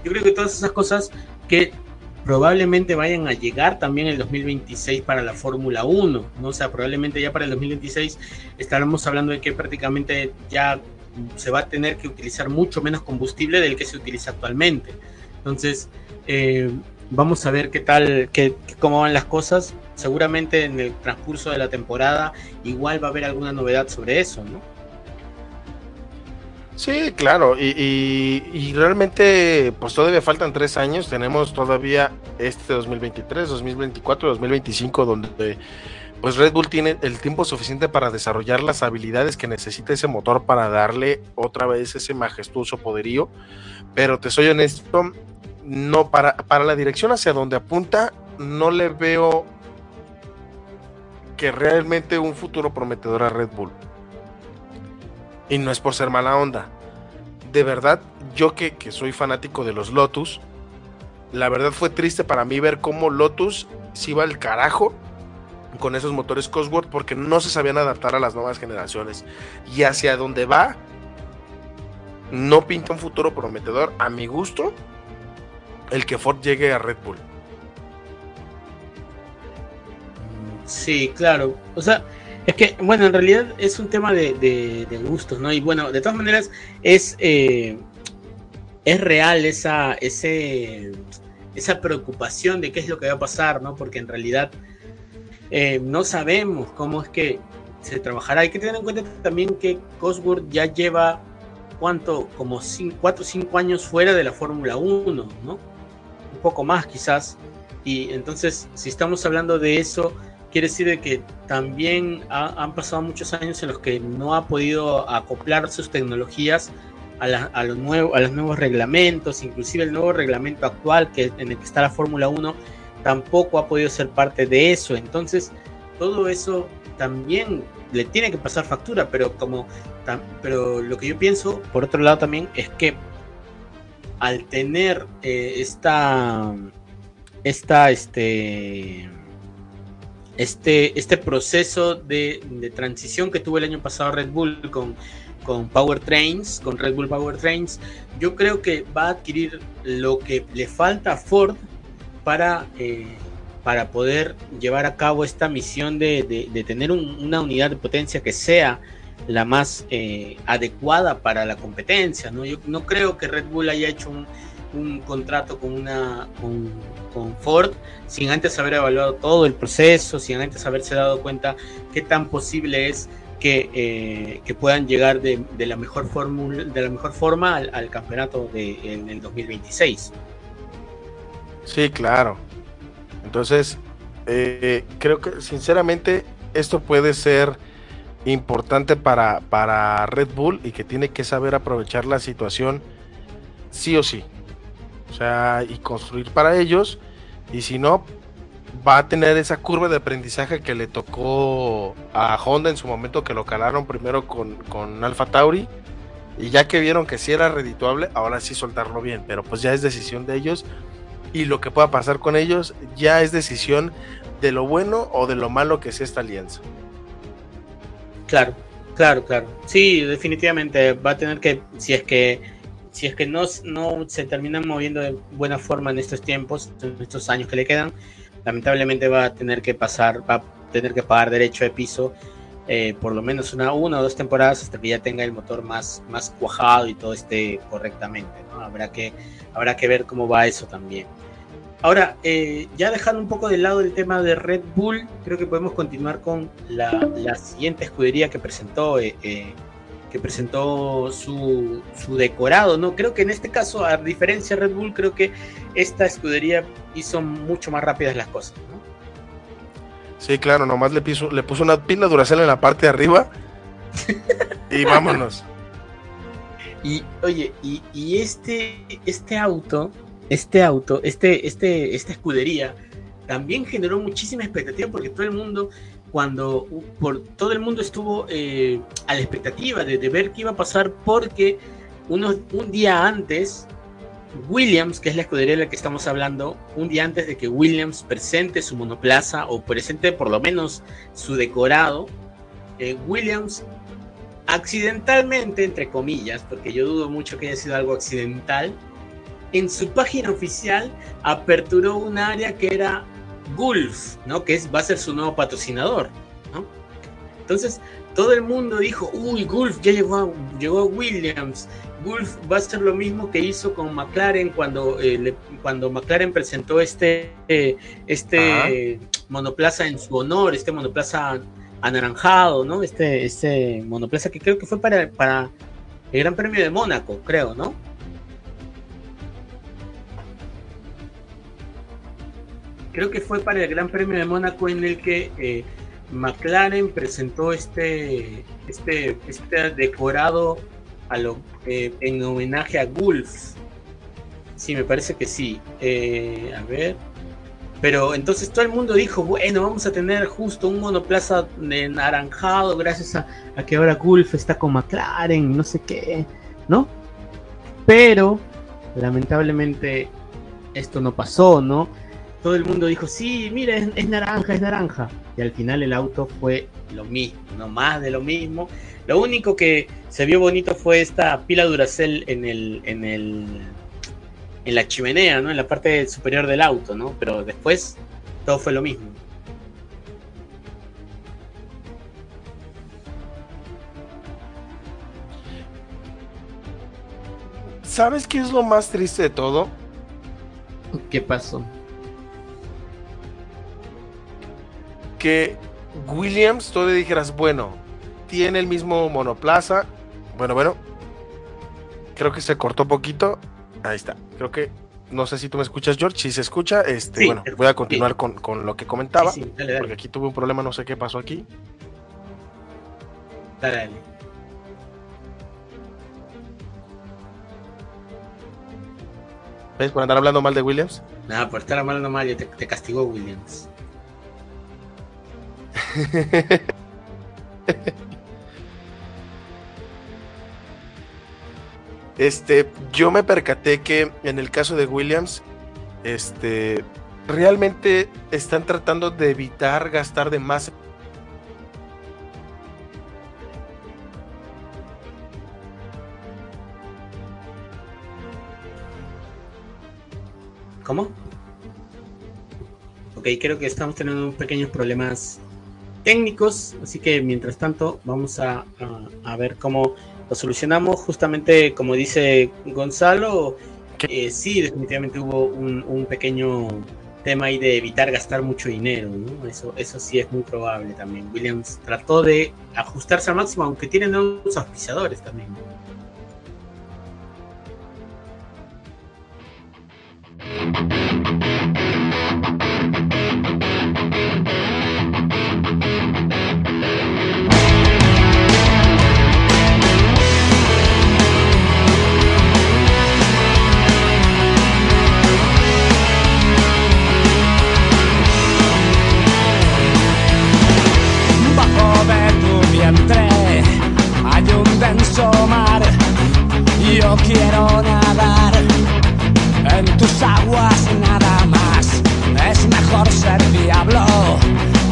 S6: Yo creo que todas esas cosas que probablemente vayan a llegar también el 2026 para la Fórmula 1, ¿no? O sea, probablemente ya para el 2026 estaremos hablando de que prácticamente ya se va a tener que utilizar mucho menos combustible del que se utiliza actualmente. Entonces, eh, vamos a ver qué tal, qué, cómo van las cosas. Seguramente en el transcurso de la temporada igual va a haber alguna novedad sobre eso, ¿no?
S5: Sí, claro, y, realmente pues todavía faltan tres años, tenemos todavía este 2023, 2024, 2025, donde pues Red Bull tiene el tiempo suficiente para desarrollar las habilidades que necesita ese motor para darle otra vez ese majestuoso poderío. Pero te soy honesto, no para, para la dirección hacia donde apunta, no le veo que realmente un futuro prometedor a Red Bull. Y no es por ser mala onda. De verdad, yo que, que soy fanático de los Lotus, la verdad fue triste para mí ver cómo Lotus se iba al carajo con esos motores Cosworth porque no se sabían adaptar a las nuevas generaciones. Y hacia donde va, no pinta un futuro prometedor, a mi gusto, el que Ford llegue a Red Bull.
S6: Sí, claro. O sea, es que, bueno, en realidad es un tema de, gustos, ¿no? Y bueno, de todas maneras, es, eh, es real esa, ese, esa preocupación de qué es lo que va a pasar, ¿no? Porque en realidad eh, no sabemos cómo es que se trabajará. Hay que tener en cuenta también que Cosworth ya lleva, ¿cuánto? Como 4 o 5 años fuera de la Fórmula 1, ¿no? Un poco más quizás. Y entonces, si estamos hablando de eso, quiere decir que también han pasado muchos años en los que no ha podido acoplar sus tecnologías a, los nuevos reglamentos, inclusive el nuevo reglamento actual que, en el que está la Fórmula 1 tampoco ha podido ser parte de eso. Entonces, todo eso también le tiene que pasar factura, pero como pero lo que yo pienso, por otro lado también, es que al tener eh, esta esta este este, este proceso de, de, transición que tuvo el año pasado Red Bull con, con Power Trains, con Red Bull Power Trains, yo creo que va a adquirir lo que le falta a Ford para, eh, para poder llevar a cabo esta misión de, tener una unidad de potencia que sea la más eh, adecuada para la competencia. ¿no? Yo no creo que Red Bull haya hecho un, contrato con, una, con, Ford sin antes haber evaluado todo el proceso, sin antes haberse dado cuenta qué tan posible es que, eh, puedan llegar de, la mejor fórmula, de la mejor forma al, campeonato de, en el 2026.
S5: Sí, claro. Entonces, eh, creo que sinceramente esto puede ser importante para, para Red Bull y que tiene que saber aprovechar la situación sí o sí. O sea, y construir para ellos. Y si no, va a tener esa curva de aprendizaje que le tocó a Honda en su momento que lo calaron primero con, con Alfa Tauri. Y ya que vieron que sí era redituable, ahora sí soltarlo bien. Pero pues ya es decisión de ellos y lo que pueda pasar con ellos ya es decisión de lo bueno o de lo malo que es esta alianza.
S6: Claro, claro, claro. Sí, definitivamente va a tener que, si es que, si es que no, no se terminan moviendo de buena forma en estos tiempos, en estos años que le quedan, lamentablemente va a tener que pasar, va a tener que pagar derecho de piso eh, por lo menos una, una o dos temporadas hasta que ya tenga el motor más, más cuajado y todo esté correctamente. ¿no? Habrá, que, habrá que ver cómo va eso también. Ahora, eh, ya dejando un poco de lado el tema de Red Bull, creo que podemos continuar con la, siguiente escudería que presentó eh, que presentó su, su, decorado, ¿no? Creo que en este caso, a diferencia de Red Bull, creo que esta escudería hizo mucho más rápidas las cosas, ¿no?
S5: Sí, claro, nomás le, puso, le puso una pila Duracell en la parte de arriba y vámonos.
S6: Y oye, y, y, este, este auto, este auto, este, este, esta escudería, también generó muchísima expectativa porque todo el mundo cuando por, todo el mundo estuvo eh, a la expectativa de, ver qué iba a pasar porque un día antes, Williams, que es la escudería de la que estamos hablando, un día antes de que Williams presente su monoplaza o presente por lo menos su decorado, eh, Williams accidentalmente, entre comillas, porque yo dudo mucho que haya sido algo accidental, en su página oficial aperturó un área que era Gulf, ¿no? Que es, va a ser su nuevo patrocinador, ¿no? Entonces, todo el mundo dijo, uy, Gulf ya llegó, llegó Williams. Gulf va a ser lo mismo que hizo con McLaren cuando, eh, cuando McLaren presentó este, eh, este monoplaza en su honor, este monoplaza anaranjado, ¿no? Este, este monoplaza que creo que fue para, para el Gran Premio de Mónaco, creo, ¿no? Creo que fue para el Gran Premio de Mónaco en el que eh, McLaren presentó este, este, este decorado a lo, eh, en homenaje a Gulf. Sí, me parece que sí. Eh, a ver. Pero entonces todo el mundo dijo, bueno, vamos a tener justo un monoplaza de naranjado gracias a, a que ahora Gulf está con McLaren, no sé qué, ¿no? Pero lamentablemente esto no pasó, ¿no? Todo el mundo dijo, sí, mira, es, naranja, es naranja. Y al final el auto fue lo mismo, no más de lo mismo. Lo único que se vio bonito fue esta pila Duracell en el, en el, en la chimenea, ¿no? En la parte superior del auto, ¿no? Pero después todo fue lo mismo.
S5: ¿Sabes qué es lo más triste de todo?
S6: ¿Qué pasó?
S5: Que Williams, tú le dijeras, bueno, tiene el mismo monoplaza. Bueno, bueno. Creo que se cortó poquito. Ahí está. Creo que. No sé si tú me escuchas, George. Si se escucha, este, bueno, voy a continuar con, lo que comentaba. Porque aquí tuve un problema, no sé qué pasó aquí.
S6: Dale,
S5: ¿Ves? Por andar hablando mal de Williams.
S6: Nada, por estar hablando mal, te, te castigó Williams.
S5: este, yo me percaté que en el caso de Williams, este, realmente están tratando de evitar gastar de más
S6: ¿Cómo? Ok, creo que estamos teniendo pequeños problemas técnicos, así que mientras tanto vamos a, ver cómo lo solucionamos. Justamente como dice Gonzalo, eh, sí, definitivamente hubo un, pequeño tema ahí de evitar gastar mucho dinero, Eso, eso sí es muy probable también. Williams trató de ajustarse al máximo, aunque tiene nuevos auspiciadores también. vientre hay un denso mar.
S7: Yo quiero nadar en tus aguas nada más. Es mejor ser diablo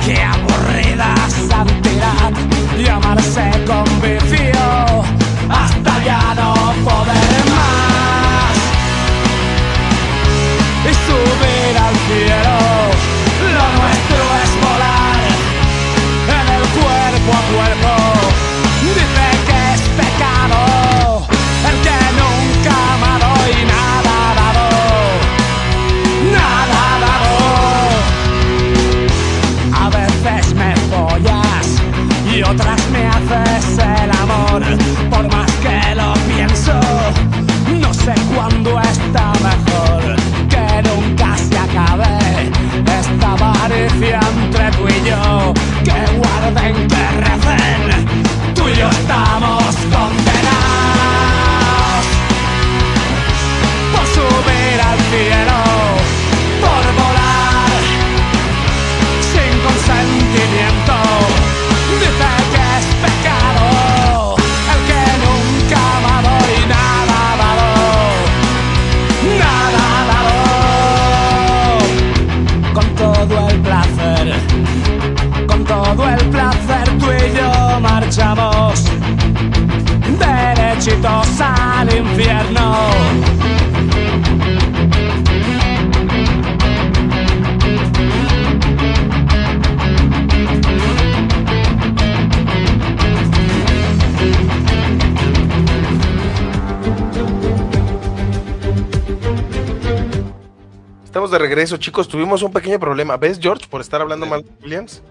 S7: que aburrida santidad y amarse con.
S5: Chicos. Tuvimos un pequeño problema. ¿Ves, George, por estar hablando mal de Williams?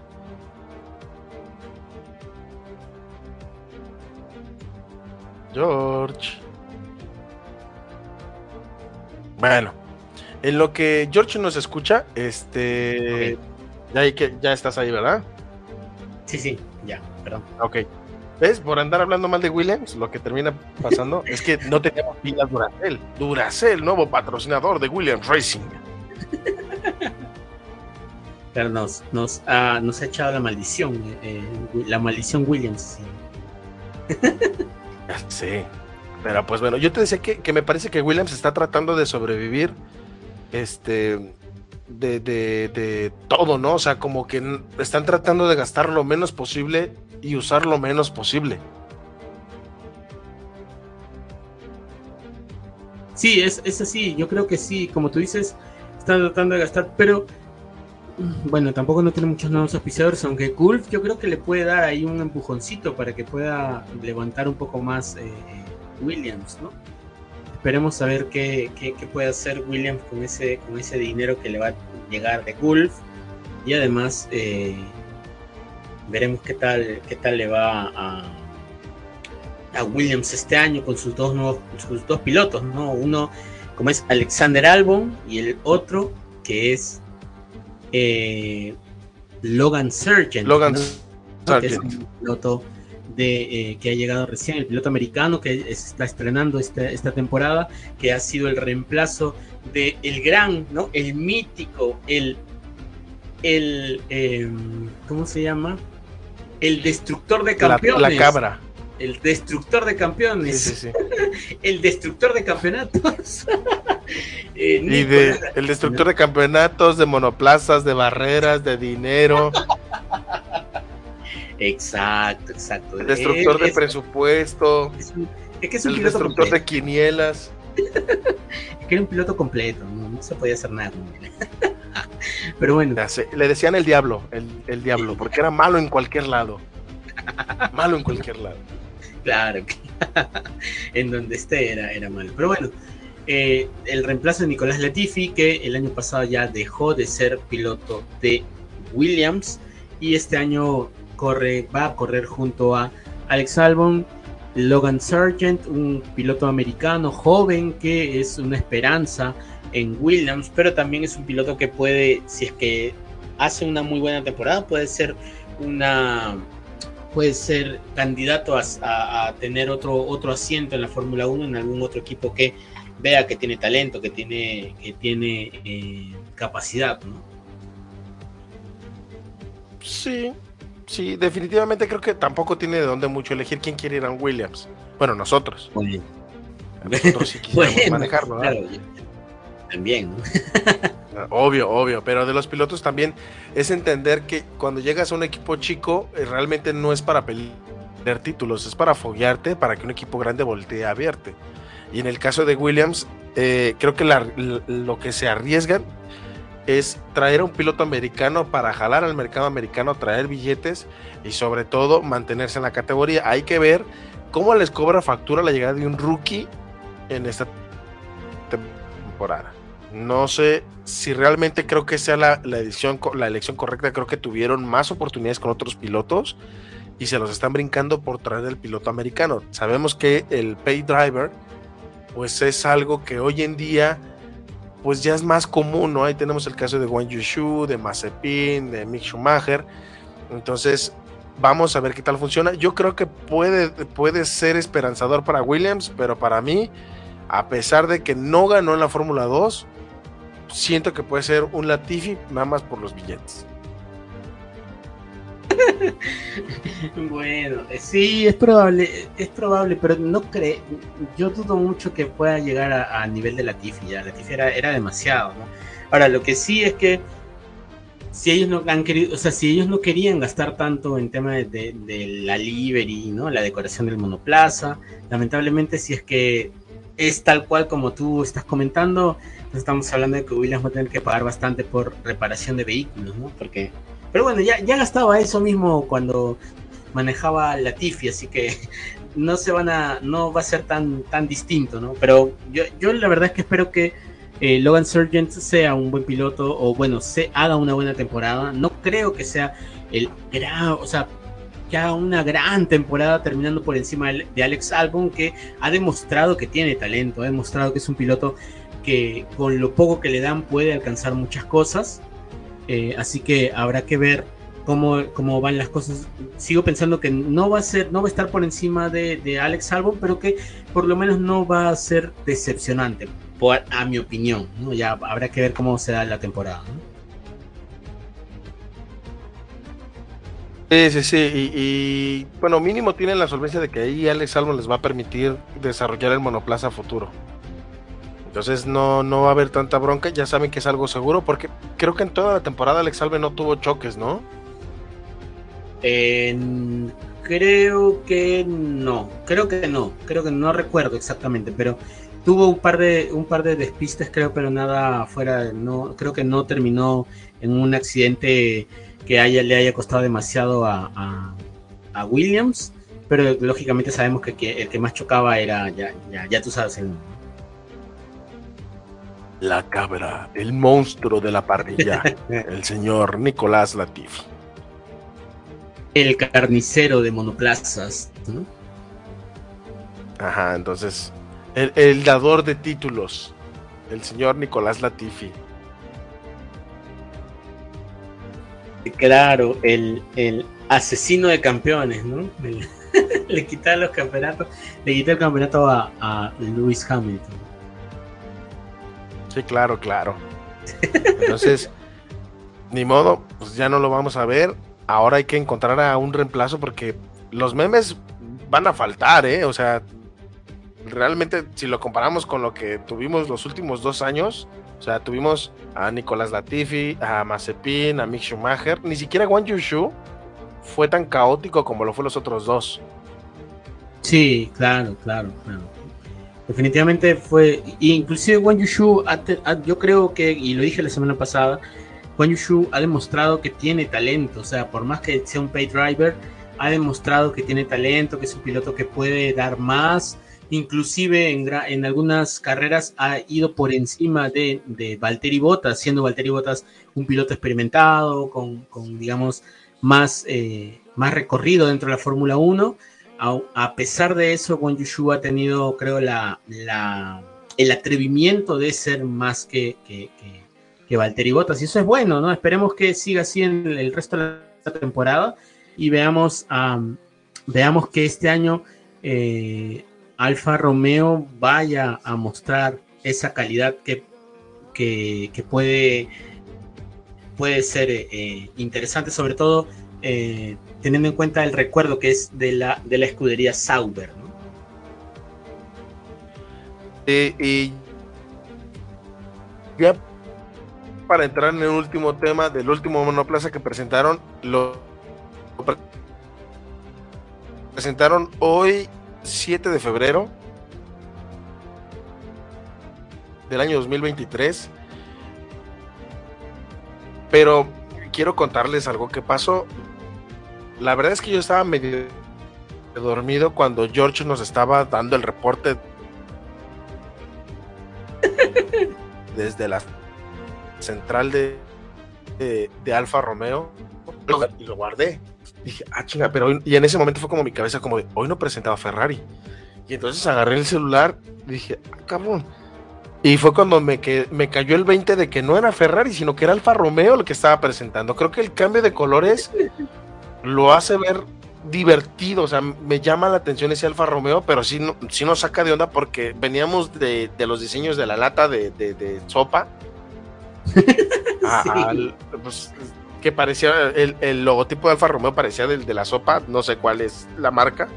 S5: George. Bueno, en lo que George nos escucha, este. Ya, hay que, ya estás ahí, ¿verdad?
S6: Sí, sí, ya, perdón.
S5: Ok. ¿Ves? Por andar hablando mal de Williams, lo que termina pasando es que no teníamos pilas Duracell. Duracell, nuevo patrocinador de Williams Racing.
S6: Pero nos, nos, ha, nos ha echado la maldición, eh, la maldición Williams. sí.
S5: Pero pues bueno, yo te decía que, que me parece que Williams está tratando de sobrevivir. Este. De, de, de todo, ¿no? O sea, como que están tratando de gastar lo menos posible y usar lo menos posible.
S6: Sí, es, es así, yo creo que sí, como tú dices, están tratando de gastar, pero bueno, tampoco no tiene muchos nuevos auspiciadores, aunque Gulf yo creo que le puede dar ahí un empujoncito para que pueda levantar un poco más eh, Williams, ¿no? Esperemos a ver qué, qué- qué puede hacer Williams con ese, con ese dinero que le va a llegar de Gulf y además eh, veremos qué tal, qué tal le va a, a Williams este año con sus dos nuevos, sus dos pilotos, ¿no? Uno como es Alexander Albon y el otro que es eh, Logan Sargent.
S5: Logan
S6: ¿no? Que es
S5: Sargent.
S6: un piloto de, eh, que ha llegado recién, el piloto americano que está estrenando esta, esta temporada, que ha sido el reemplazo de el gran, ¿no? El mítico, el, el eh, ¿cómo se llama? El destructor de
S5: La,
S6: campeones.
S5: la cabra.
S6: El destructor de campeones.
S5: sí, sí.
S6: El destructor de campeonatos. Eh,
S5: Y de el destructor de campeonatos, de monoplazas, de barreras, de dinero,
S6: Exacto, exacto.
S5: el destructor de
S6: Es-
S5: presupuesto,
S6: es un- es que es un
S5: el
S6: piloto
S5: destructor de quinielas.
S6: Es que era un piloto completo, no, no se podía hacer nada con él. Pero bueno,
S5: Le decían el diablo, el, el diablo, porque era malo en cualquier lado. Malo en cualquier lado.
S6: claro en donde esté era, era malo. Pero bueno, eh, el reemplazo de Nicolás Latifi, que el año pasado ya dejó de ser piloto de Williams y este año corre, va a correr junto a Alex Albon, Logan Sargent, un piloto americano joven que es una esperanza en Williams, pero también es un piloto que puede, si es que hace una muy buena temporada, puede ser una puede ser candidato a, a- a tener otro, otro asiento en la Fórmula 1 en algún otro equipo que vea que tiene talento, que tiene, que tiene eh, capacidad, ¿no?
S5: Sí, sí, definitivamente creo que tampoco tiene de dónde mucho elegir quién quiere ir a Williams. Bueno, nosotros. Sí quisiéramos
S6: Bueno, también.
S5: Obvio, obvio, pero de los pilotos también es entender que cuando llegas a un equipo chico, eh, realmente no es para pelear títulos, es para foguearte, para que un equipo grande voltee a verte. Y en el caso de Williams, eh, creo que la- lo que se arriesgan es traer a un piloto americano para jalar al mercado americano, traer billetes y sobre todo mantenerse en la categoría. Hay que ver cómo les cobra factura la llegada de un rookie en esta temporada. No sé si realmente creo que sea la, la edición, la elección correcta. Creo que tuvieron más oportunidades con otros pilotos y se los están brincando por traer el piloto americano. Sabemos que el pay driver pues es algo que hoy en día pues ya es más común, ¿no? Ahí tenemos el caso de Wang Yushu, de Mazepin, de Mick Schumacher. Entonces, vamos a ver qué tal funciona. Yo creo que puede, puede ser esperanzador para Williams, pero para mí, a pesar de que no ganó en la Fórmula 2, siento que puede ser un Latifi nada más por los billetes.
S6: bueno, eh, sí, es probable, es probable, pero no creo, yo dudo mucho que pueda llegar a, nivel de Latifi, ya Latifi era, era demasiado, ¿no? Ahora, lo que sí es que si ellos no han querido, o sea, si ellos no querían gastar tanto en tema de, la livery, ¿no? La decoración del monoplaza, lamentablemente si es que es tal cual como tú estás comentando, estamos hablando de que Williams va a tener que pagar bastante por reparación de vehículos, ¿no? Porque pero bueno, ya, ya gastaba eso mismo cuando manejaba la Tiffy, así que no se van a, no va a ser tan, tan distinto, ¿no? Pero yo, yo la verdad es que espero que eh, Logan Sargent sea un buen piloto o bueno, se haga una buena temporada. No creo que sea el gran, o sea, que haga una gran temporada terminando por encima de Alex Albon, que ha demostrado que tiene talento, ha demostrado que es un piloto que con lo poco que le dan puede alcanzar muchas cosas. Eh, así que habrá que ver cómo, cómo, van las cosas. Sigo pensando que no va a ser, no va a estar por encima de, Alex Albon, pero que por lo menos no va a ser decepcionante, por, a mi opinión. ¿no? Ya habrá que ver cómo se da la temporada.
S5: Sí, sí, sí. Y, bueno, mínimo tienen la solvencia de que ahí Alex Albon les va a permitir desarrollar el monoplaza futuro. Entonces no, no va a haber tanta bronca, ya saben que es algo seguro, porque creo que en toda la temporada Alex Alve no tuvo choques, ¿no?
S6: creo que no, creo que no, creo que no recuerdo exactamente, pero tuvo un par de un par de despistes, creo, pero nada fuera, no, creo que no terminó en un accidente que haya, le haya costado demasiado a, Williams, pero lógicamente sabemos que, el que más chocaba era, ya, ya, ya tú sabes el
S5: la cabra, el monstruo de la parrilla, el señor Nicolás Latifi.
S6: El carnicero de monoplazas.
S5: Ajá, entonces, el, dador de títulos, el señor Nicolás Latifi.
S6: Claro, el, asesino de campeones, ¿no? le quita los campeonatos, le quita el campeonato a, a Lewis Hamilton.
S5: Sí, claro, claro. Entonces, ni modo, pues ya no lo vamos a ver. Ahora hay que encontrar a un reemplazo porque los memes van a faltar, ¿eh? O sea, realmente si lo comparamos con lo que tuvimos los últimos dos años, o sea, tuvimos a Nicolás Latifi, a Mazepin, a Mick Schumacher, ni siquiera Wang Yushu fue tan caótico como lo fue los otros dos.
S6: Sí, claro, claro, claro. Definitivamente fue, inclusive Wang Yushu, yo creo que, y lo dije la semana pasada, Wang Yushu ha demostrado que tiene talento, o sea, por más que sea un pay driver, ha demostrado que tiene talento, que es un piloto que puede dar más, inclusive en, en algunas carreras ha ido por encima de, de Valtteri Bottas, siendo Valtteri Bottas un piloto experimentado, con, digamos, más, eh, más recorrido dentro de la Fórmula 1 a, pesar de eso, Wang Yushu ha tenido, creo, la, el atrevimiento de ser más que, que, que, Valtteri Bottas. Y eso es bueno, ¿no? Esperemos que siga así en el resto de la temporada y veamos, veamos que este año eh, Alfa Romeo vaya a mostrar esa calidad que, que, puede, puede ser eh, interesante, sobre todo eh, teniendo en cuenta el recuerdo que es de la, de la escudería Sauber. ¿no?
S5: y ya para entrar en el último tema del último monoplaza que presentaron, lo presentaron hoy 7 de febrero del año 2023. Pero quiero contarles algo que pasó la verdad es que yo estaba medio dormido cuando George nos estaba dando el reporte desde la central de, de, Alfa Romeo y lo guardé. Dije, ah, chinga, pero hoy- y en ese momento fue como mi cabeza, como de, hoy no presentaba Ferrari. Y entonces agarré el celular y dije, ah, cabrón. Y fue cuando me, que, me cayó el 20 de que no era Ferrari, sino que era Alfa Romeo lo que estaba presentando. Creo que el cambio de colores lo hace ver divertido, o sea, me llama la atención ese Alfa Romeo, pero sí, no- sí nos saca de onda porque veníamos de, de los diseños de la lata de, de- de sopa. a-
S6: Sí.
S5: al- pues, que parecía, el, el logotipo de Alfa Romeo parecía del de la sopa, no sé cuál es la marca.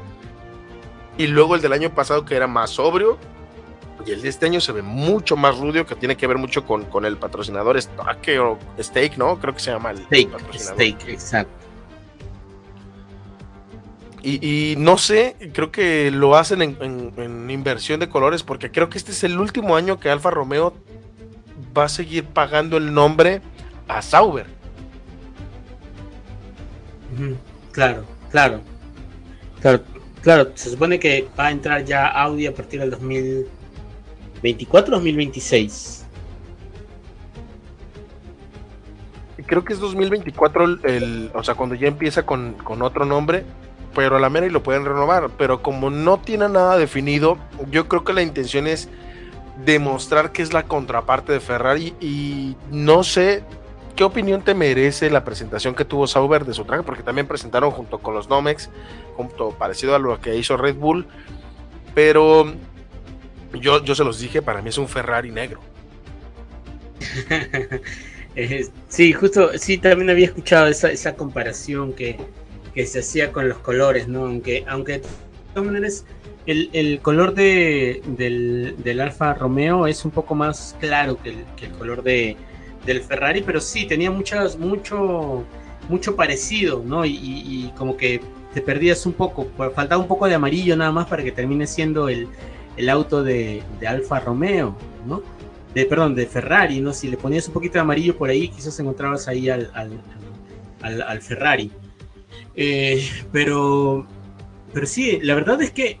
S5: Y luego el del año pasado que era más sobrio. Y el de este año se ve mucho más rudio, que tiene que ver mucho con, con el patrocinador Steak, ¿no? Creo que se llama el
S6: Steak,
S5: patrocinador.
S6: steak, exacto.
S5: Y, y no sé, creo que lo hacen en, en- en inversión de colores, porque creo que este es el último año que Alfa Romeo va a seguir pagando el nombre a Sauber.
S6: Claro, claro. Claro, claro, se supone que va a entrar ya Audi a partir del 2024 2026.
S5: Creo que es 2024, el, el- o sea, cuando ya empieza con, con otro nombre, pero a la mera y lo pueden renovar. Pero como no tiene nada definido, yo creo que la intención es demostrar que es la contraparte de Ferrari y no sé qué opinión te merece la presentación que tuvo Sauber de su traje, porque también presentaron junto con los Nomex, junto parecido a lo que hizo Red Bull, pero yo, yo se los dije, para mí es un Ferrari negro.
S6: Eh, sí, justo, sí, también había escuchado esa, esa comparación que, que se hacía con los colores, ¿no? Aunque, aunque de todas maneras el, el color de, del, del Alfa Romeo es un poco más claro que el, que el color de, del Ferrari, pero sí, tenía muchas, mucho, mucho parecido, ¿no? Y, y- y como que te perdías un poco, faltaba un poco de amarillo nada más para que termine siendo el, el auto de, de Alfa Romeo, ¿no? de perdón, de Ferrari, ¿no? Si le ponías un poquito de amarillo por ahí, quizás encontrabas ahí al, al, al- al Ferrari. Eh, pero, pero sí, la verdad es que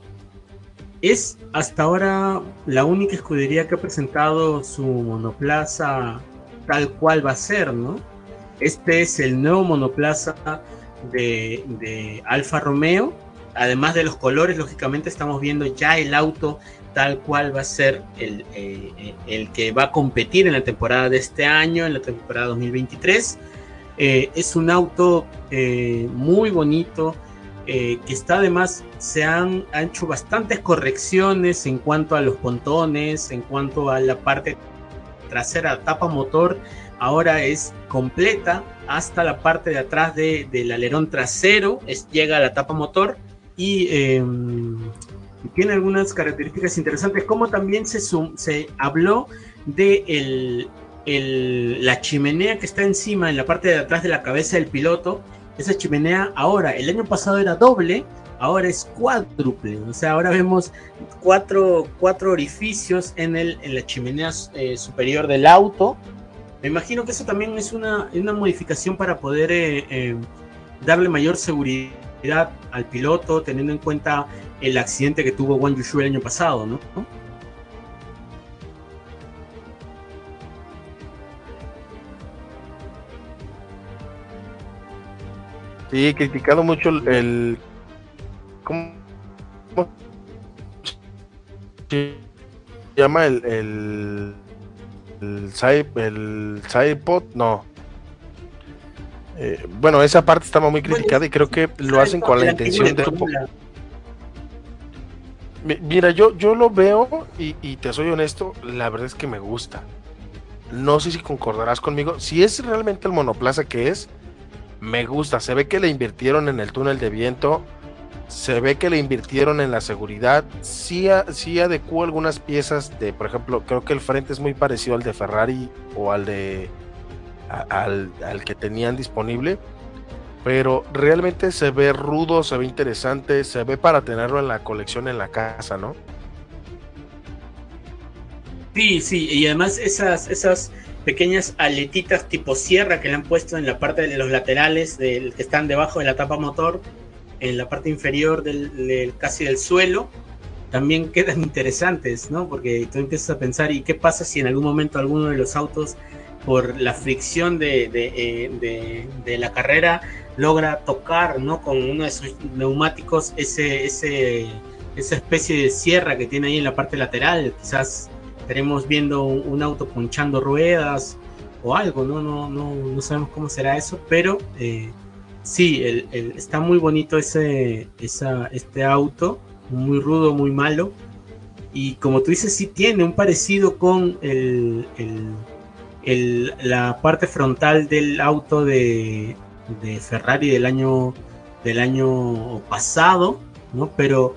S6: es hasta ahora la única escudería que ha presentado su monoplaza tal cual va a ser, ¿no? Este es el nuevo monoplaza de, Alfa Romeo. Además de los colores, lógicamente estamos viendo ya el auto tal cual va a ser el, eh, el que va a competir en la temporada de este año, en la temporada 2023. Eh, es un auto eh, muy bonito, eh, que está además, se han, hecho bastantes correcciones en cuanto a los pontones, en cuanto a la parte trasera, tapa motor, ahora es completa hasta la parte de atrás de- del alerón trasero, llega a la tapa motor y eh, tiene algunas características interesantes, como también se, se habló de la chimenea que está encima, en la parte de atrás de la cabeza del piloto. Esa chimenea ahora, el año pasado era doble, ahora es cuádruple. O sea, ahora vemos cuatro, cuatro orificios en, el, en la chimenea eh, superior del auto. Me imagino que eso también es una, una modificación para poder eh, eh, darle mayor seguridad al piloto, teniendo en cuenta el accidente que tuvo Wang Yushu el año pasado, ¿no?
S5: Sí, he criticado mucho el. el- ¿Cómo, cómo se llama el. el. el, side- el sidepod? No. Eh, bueno, esa parte estaba muy criticada y creo que lo hacen con la intención de. Mi- Mira, yo, yo lo veo y, y te soy honesto, la verdad es que me gusta. No sé si concordarás conmigo. Si es realmente el monoplaza que es, me gusta. Se ve que le invirtieron en el túnel de viento. Se ve que le invirtieron en la seguridad. Sí, sí adecuó algunas piezas de, por ejemplo, creo que el frente es muy parecido al de Ferrari o al de al, al que tenían disponible. Pero realmente se ve rudo, se ve interesante, se ve para tenerlo en la colección en la casa, ¿no?
S6: Sí, sí, y además esas, esas pequeñas aletitas tipo sierra que le han puesto en la parte de los laterales del, que están debajo de la tapa motor, en la parte inferior del, del- casi del suelo, también quedan interesantes, ¿no? Porque tú empiezas a pensar, ¿y qué pasa si en algún momento alguno de los autos, por la fricción de, de, eh, de- de la carrera, logra tocar, ¿no? Con uno de sus neumáticos ese, ese, esa especie de sierra que tiene ahí en la parte lateral. Quizás estaremos viendo un, auto punchando ruedas o algo, ¿no? No, no, no sabemos cómo será eso, pero eh, sí, el, está muy bonito ese, esa, este auto, muy rudo, muy malo. Y como tú dices, sí tiene un parecido con el, el, la parte frontal del auto de, de Ferrari del año, del año pasado, ¿no? Pero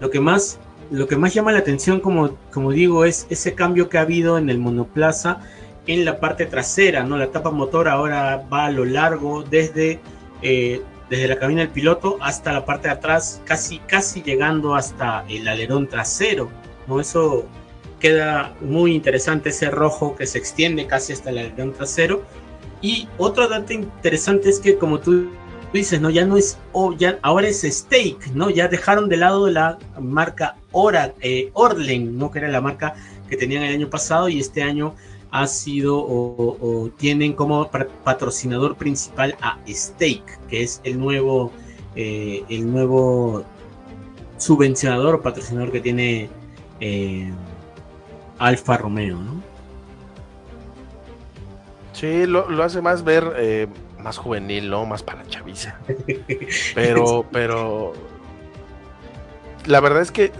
S6: lo que más, lo que más llama la atención, como, como digo, es ese cambio que ha habido en el monoplaza en la parte trasera, ¿no? La tapa motor ahora va a lo largo desde, eh, desde la cabina del piloto hasta la parte de atrás, casi, casi llegando hasta el alerón trasero, ¿no? Eso queda muy interesante, ese rojo que se extiende casi hasta el alerón trasero y otro dato interesante es que como tú dices, ¿no? Ya no es, oh, ya, ahora es Steak, ¿no? Ya dejaron de lado la marca Ora, eh, Orlen, ¿no? Que era la marca que tenían el año pasado y este año ha sido o, tienen como patrocinador principal a Steak, que es el nuevo, eh, el nuevo subvencionador o patrocinador que tiene eh, Alfa Romeo, ¿no?
S5: Sí, lo, hace más ver más juvenil, ¿no? Más para chaviza. Pero, pero. La verdad es que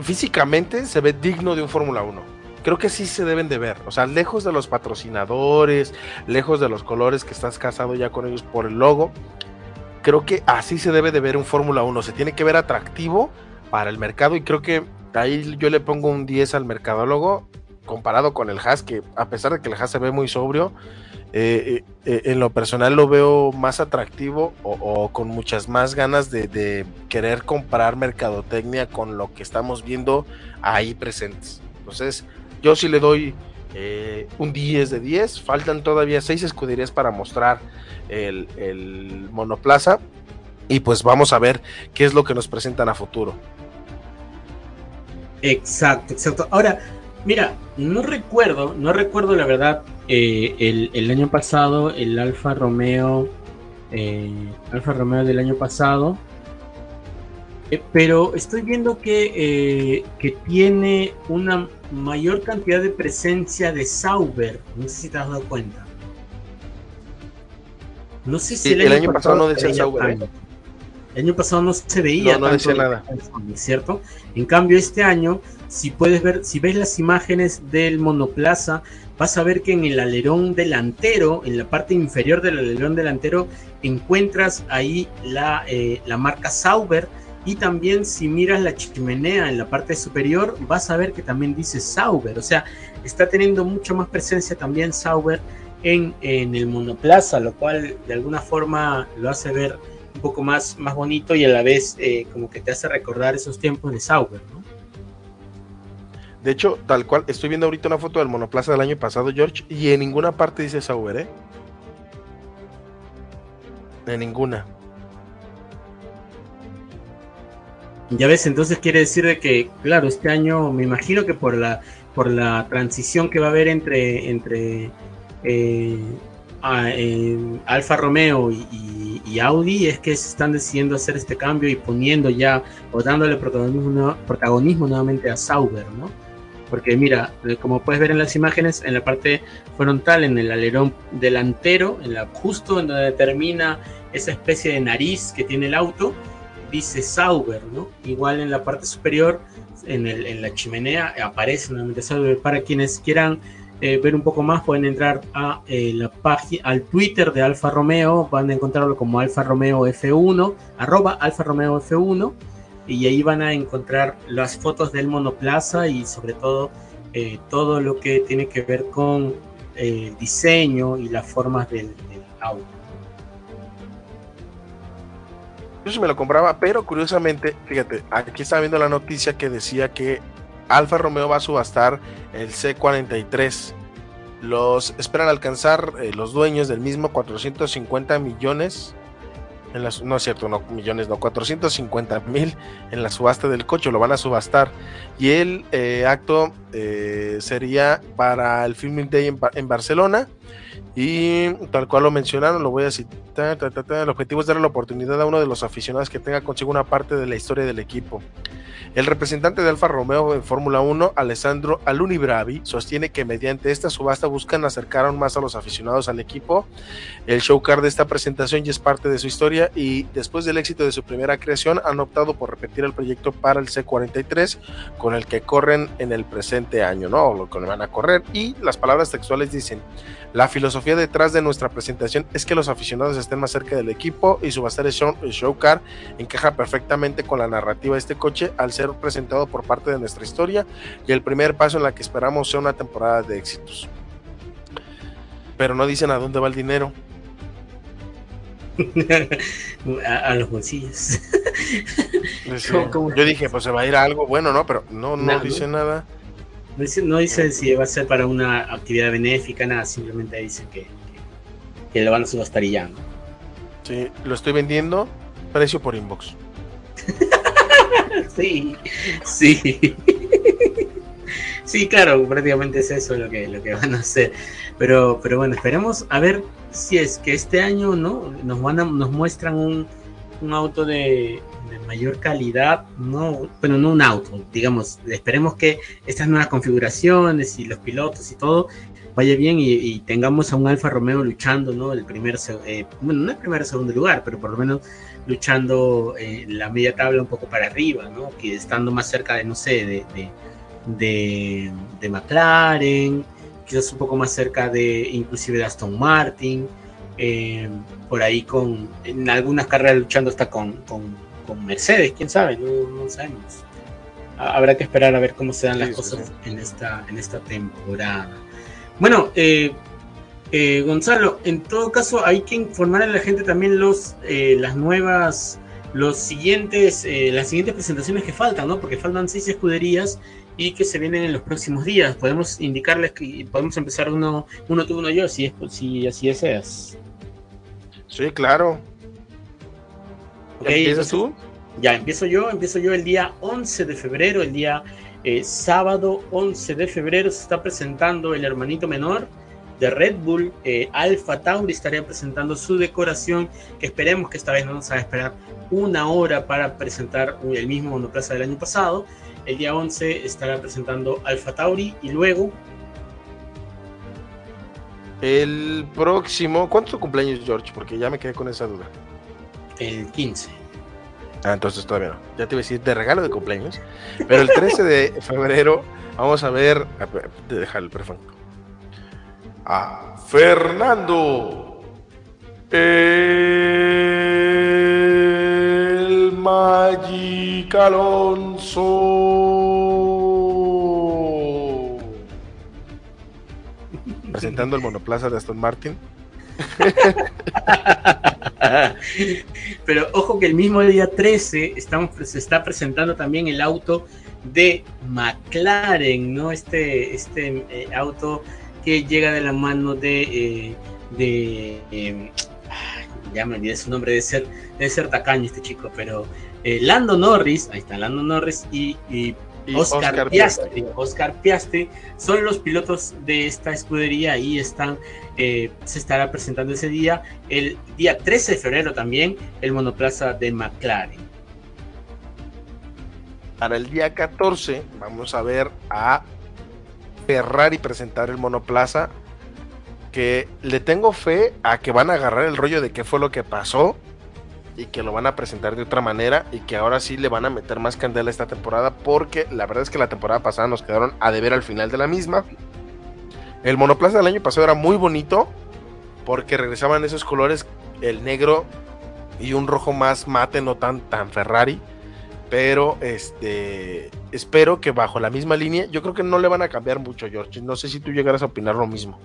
S5: físicamente se ve digno de un Fórmula 1. Creo que sí se deben de ver. O sea, lejos de los patrocinadores, lejos de los colores que estás casado ya con ellos por el logo. Creo que así se debe de ver un Fórmula 1. Se tiene que ver atractivo para el mercado y creo que ahí yo le pongo un 10 al mercadólogo comparado con el Haas, que a pesar de que el Haas se ve muy sobrio, eh, eh, eh, en lo personal lo veo más atractivo o, con muchas más ganas de, querer comparar mercadotecnia con lo que estamos viendo ahí presentes. Entonces, yo sí le doy un 10 de 10. Faltan todavía 6 escuderías para mostrar el, el monoplaza. Y pues vamos a ver qué es lo que nos presentan a futuro.
S6: Exacto, exacto. Ahora, Mira, no recuerdo, no recuerdo la verdad eh, el, año pasado, el Alfa Romeo, eh, Alfa Romeo del año pasado, eh, pero estoy viendo que, que tiene una mayor cantidad de presencia de Sauber. No sé si te has dado cuenta.
S5: No sé si el, año, pasado, no decía Sauber.
S6: El año pasado no se veía
S5: no, decía nada.
S6: ¿cierto? En cambio, este año si puedes ver, si ves las imágenes del monoplaza, vas a ver que en el alerón delantero, en la parte inferior del alerón delantero, encuentras ahí la, eh, la marca Sauber. Y también si miras la chimenea en la parte superior, vas a ver que también dice Sauber. O sea, está teniendo mucho más presencia también Sauber en, en el monoplaza, lo cual de alguna forma lo hace ver un poco más, más bonito y a la vez eh, como que te hace recordar esos tiempos de Sauber, ¿no?
S5: De hecho, tal cual, estoy viendo ahorita una foto del monoplaza del año pasado, George, y en ninguna parte dice Sauber, ¿eh? En ninguna.
S6: Ya ves, entonces quiere decir de que, claro, este año me imagino que por la por la transición que va a haber entre entre eh, Alfa Romeo y, Audi es que se están decidiendo hacer este cambio y poniendo ya o dándole protagonismo, protagonismo nuevamente a Sauber, ¿no? Porque mira, eh, como puedes ver en las imágenes, en la parte frontal, en el alerón delantero, en la, justo en donde termina esa especie de nariz que tiene el auto, dice Sauber, ¿no? Igual en la parte superior, en, el, la chimenea, aparece nuevamente Sauber. Para quienes quieran eh, ver un poco más, pueden entrar a eh, la página, al Twitter de Alfa Romeo, van a encontrarlo como Alfa Romeo F1, arroba Alfa Romeo F1 y ahí van a encontrar las fotos del monoplaza y sobre todo eh, todo lo que tiene que ver con el diseño y las formas del, auto.
S5: Yo sí me lo compraba, pero curiosamente, fíjate, aquí estaba viendo la noticia que decía que Alfa Romeo va a subastar el C43. Los esperan alcanzar eh, los dueños del mismo 450 millones En las, no es cierto, no millones, no, 450 mil en la subasta del coche, lo van a subastar. Y el eh, acto eh, sería para el Filming Day en, Barcelona. Y tal cual lo mencionaron, lo voy a citar. Ta, ta, ta, el objetivo es darle la oportunidad a uno de los aficionados que tenga consigo una parte de la historia del equipo. El representante de Alfa Romeo en Fórmula 1, Alessandro Aluni Bravi, sostiene que mediante esta subasta buscan acercar aún más a los aficionados al equipo. El showcar de esta presentación ya es parte de su historia y después del éxito de su primera creación han optado por repetir el proyecto para el C43 con el que corren en el presente año, ¿no? O lo que van a correr. Y las palabras textuales dicen, la filosofía detrás de nuestra presentación es que los aficionados estén más cerca del equipo y subastar el show, car encaja perfectamente con la narrativa de este coche al ser presentado por parte de nuestra historia y el primer paso en la que esperamos sea una temporada de éxitos. Pero no dicen a dónde va el dinero.
S6: a, a, los bolsillos.
S5: Sí. Yo dije, pues se va a ir a algo bueno, ¿no? Pero no, no, no dice nada.
S6: No dice, no dice, si va a ser para una actividad benéfica, nada, simplemente dicen que, que, que lo van a subastar y ya, ¿no?
S5: Sí, lo estoy vendiendo, precio por inbox.
S6: sí, sí. sí, claro, prácticamente es eso lo que, lo que van a hacer. Pero, pero bueno, esperemos a ver si es que este año no nos van a, nos muestran un, un auto de, mayor calidad, no, bueno, no un auto, digamos, esperemos que estas nuevas configuraciones y los pilotos y todo vaya bien y, tengamos a un Alfa Romeo luchando, ¿no? El primer, eh, bueno, no el primer segundo lugar, pero por lo menos luchando eh, la media tabla un poco para arriba, ¿no? Que estando más cerca de, no sé, de, de, de, McLaren, quizás un poco más cerca de inclusive de Aston Martin, eh, por ahí con en algunas carreras luchando hasta con, con Mercedes, quién sabe, no, no, sabemos. Habrá que esperar a ver cómo se dan las cosas sí. en esta en esta temporada. Bueno, eh, eh, Gonzalo, en todo caso hay que informar a la gente también los eh, las nuevas los siguientes eh, las siguientes presentaciones que faltan, ¿no? Porque faltan seis escuderías y que se vienen en los próximos días. Podemos indicarles que podemos empezar uno uno tú uno yo si es si así deseas.
S5: Sí, claro.
S6: Okay, ¿Empiezas tú? Ya, empiezo yo, empiezo yo el día 11 de febrero, el día eh, sábado 11 de febrero se está presentando el hermanito menor de Red Bull, eh, Alpha Tauri estaría presentando su decoración, que esperemos que esta vez no nos haga esperar una hora para presentar el mismo monoplaza del año pasado. El día 11 estará presentando Alpha Tauri y luego...
S5: El próximo, ¿cuánto es tu cumpleaños, George? Porque ya me quedé con esa duda.
S6: El 15.
S5: Ah, entonces todavía no. Ya te iba a decir de regalo de cumpleaños. Pero el 13 de febrero vamos a ver. Dejar el perfecto. A Fernando. El Magic Alonso. Presentando el monoplaza de Aston Martin.
S6: Pero ojo que el mismo día 13 estamos, se está presentando también el auto de McLaren, ¿no? Este, este eh, auto que llega de la mano de, eh, de eh, ya me olvidé su nombre, de ser, de ser tacaño este chico, pero eh, Lando Norris, ahí está Lando Norris y, y Oscar, Oscar, Piastri, Piastri. Oscar Piastri son los pilotos de esta escudería y están eh, se estará presentando ese día el día 13 de febrero también el monoplaza de McLaren
S5: para el día 14 vamos a ver a Ferrari presentar el monoplaza que le tengo fe a que van a agarrar el rollo de qué fue lo que pasó y que lo van a presentar de otra manera y que ahora sí le van a meter más candela esta temporada porque la verdad es que la temporada pasada nos quedaron a deber al final de la misma. El monoplaza del año pasado era muy bonito porque regresaban esos colores, el negro y un rojo más mate, no tan, tan Ferrari. Pero este espero que bajo la misma línea, yo creo que no le van a cambiar mucho, George. No sé si tú llegaras a opinar lo mismo.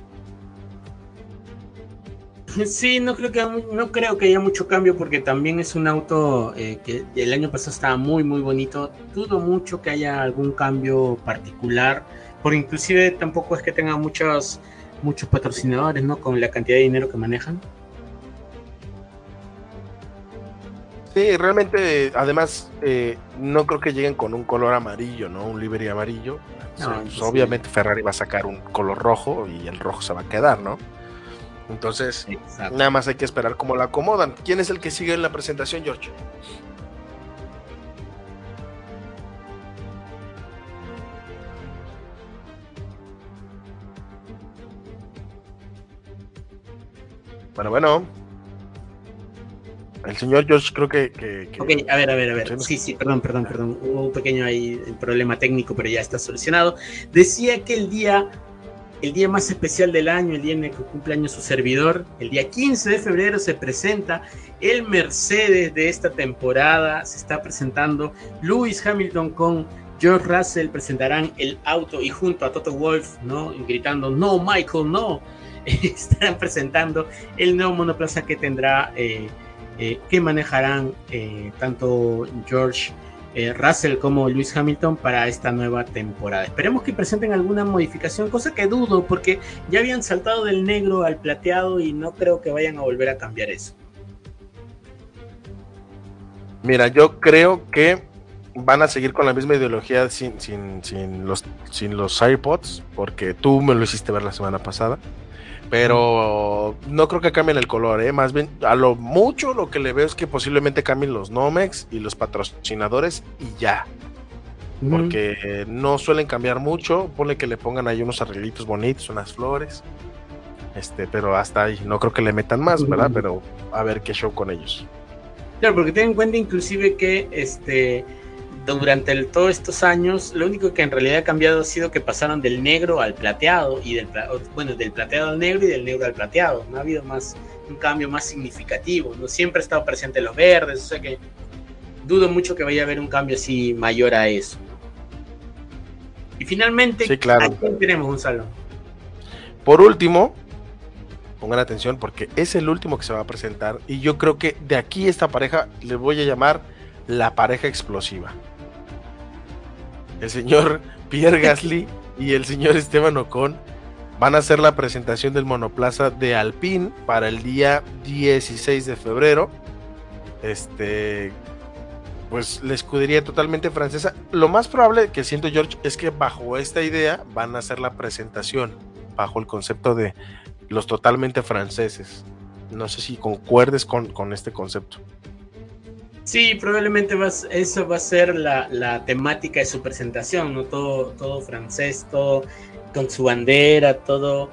S6: Sí, no creo que no creo que haya mucho cambio porque también es un auto eh, que el año pasado estaba muy muy bonito. Dudo mucho que haya algún cambio particular, porque inclusive tampoco es que tenga muchos muchos patrocinadores, ¿no? Con la cantidad de dinero que manejan.
S5: Sí, realmente, además, eh, no creo que lleguen con un color amarillo, ¿no? Un livery amarillo. Pues, obviamente Ferrari va a sacar un color rojo y el rojo se va a quedar, ¿no? Entonces, nada más hay que esperar cómo la acomodan. ¿Quién es el que sigue en la presentación, George? Bueno, bueno. El señor George creo que,
S6: Ok, a ver, a ver, a ver. Sí, sí, perdón, perdón, perdón. Hubo un pequeño ahí problema técnico, pero ya está solucionado. Decía que el día, el día más especial del año, el día en el que cumple año su servidor, el día 15 de febrero se presenta el Mercedes de esta temporada. Se está presentando Lewis Hamilton con George Russell presentarán el auto y junto a Toto Wolf, ¿no? Gritando, no, Michael, no. Estarán presentando el nuevo monoplaza que tendrá eh, eh, que manejarán eh, tanto George Russell como Lewis Hamilton para esta nueva temporada. Esperemos que presenten alguna modificación, cosa que dudo porque ya habían saltado del negro al plateado y no creo que vayan a volver a cambiar eso.
S5: Mira, yo creo que van a seguir con la misma ideología sin, sin, sin, los, sin los AirPods, porque tú me lo hiciste ver la semana pasada. Pero no creo que cambien el color, ¿eh? Más bien, a lo mucho lo que le veo es que posiblemente cambien los Nomex y los patrocinadores y ya. Porque no suelen cambiar mucho. Ponle que le pongan ahí unos arreglitos bonitos, unas flores. Este, pero hasta ahí. No creo que le metan más, ¿verdad? Pero a ver qué show con ellos.
S6: Claro, porque ten en cuenta inclusive que este durante todos estos años, lo único que en realidad ha cambiado ha sido que pasaron del negro al plateado y del bueno, del plateado al negro y del negro al plateado. No ha habido más un cambio más significativo. No siempre ha estado presente los verdes, o sea que dudo mucho que vaya a haber un cambio así mayor a eso. Y finalmente,
S5: sí, claro.
S6: ¿a quién tenemos un salón?
S5: Por último, pongan atención porque es el último que se va a presentar y yo creo que de aquí esta pareja le voy a llamar la pareja explosiva el señor Pierre Gasly y el señor Esteban Ocon van a hacer la presentación del monoplaza de Alpine para el día 16 de febrero. Este, pues la escudería totalmente francesa. Lo más probable que siento George es que bajo esta idea van a hacer la presentación, bajo el concepto de los totalmente franceses. No sé si concuerdes con, con este concepto.
S6: Sí, probablemente eso va a ser la, temática de su presentación, ¿no? Todo, todo francés, todo con su bandera, todo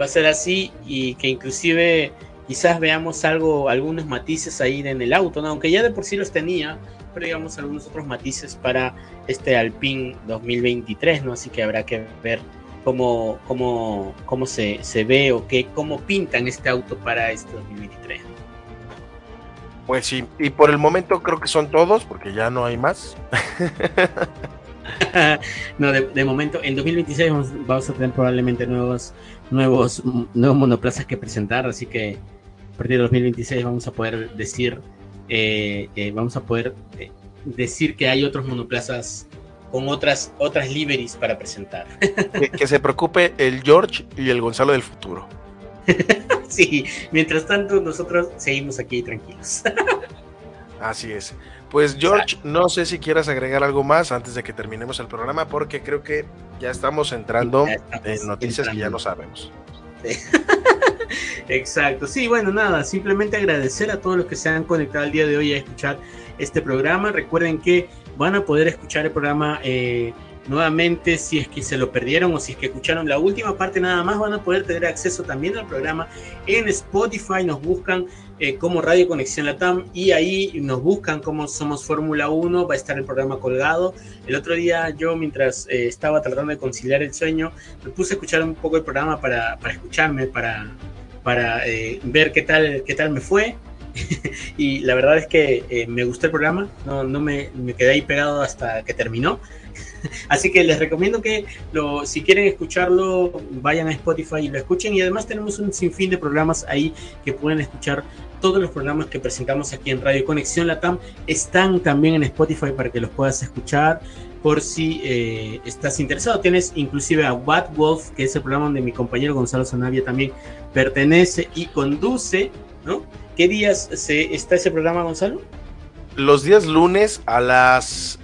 S6: va a ser así y que inclusive quizás veamos algo, algunos matices ahí en el auto, ¿no? Aunque ya de por sí los tenía, pero digamos algunos otros matices para este Alpine 2023, ¿no? Así que habrá que ver cómo, cómo, cómo se, se ve o qué, cómo pintan este auto para este 2023.
S5: Pues sí, y por el momento creo que son todos, porque ya no hay más.
S6: no, de, momento, en 2026 vamos, a tener probablemente nuevos, nuevos, nuevos monoplazas que presentar, así que a partir de 2026 vamos a poder decir, eh, eh, vamos a poder eh, decir que hay otros monoplazas con otras, otras liveries para presentar.
S5: que se preocupe el George y el Gonzalo del futuro.
S6: sí, mientras tanto nosotros seguimos aquí tranquilos.
S5: Así es. Pues George, no sé si quieras agregar algo más antes de que terminemos el programa, porque creo que ya estamos entrando en noticias que ya no sabemos.
S6: Exacto, sí, bueno, nada, simplemente agradecer a todos los que se han conectado el día de hoy a escuchar este programa. Recuerden que van a poder escuchar el programa eh, Nuevamente, si es que se lo perdieron o si es que escucharon la última parte nada más, van a poder tener acceso también al programa en Spotify. Nos buscan eh, como Radio Conexión Latam y ahí nos buscan como Somos Fórmula 1. Va a estar el programa colgado. El otro día yo, mientras eh, estaba tratando de conciliar el sueño, me puse a escuchar un poco el programa para, escucharme, para, para eh, ver qué tal, qué tal me fue. y la verdad es que me gustó el programa, no, no me, me, quedé ahí pegado hasta que terminó. Así que les recomiendo que si quieren escucharlo, vayan a Spotify y lo escuchen. Y además tenemos un sinfín de programas ahí que pueden escuchar. Todos los programas que presentamos aquí en Radio Conexión Latam están también en Spotify para que los puedas escuchar por si eh, estás interesado. Tienes inclusive a What Wolf, que es el programa donde mi compañero Gonzalo Zanavia también pertenece y conduce, ¿no? ¿Qué días se, está ese programa, Gonzalo?
S5: los días lunes a las.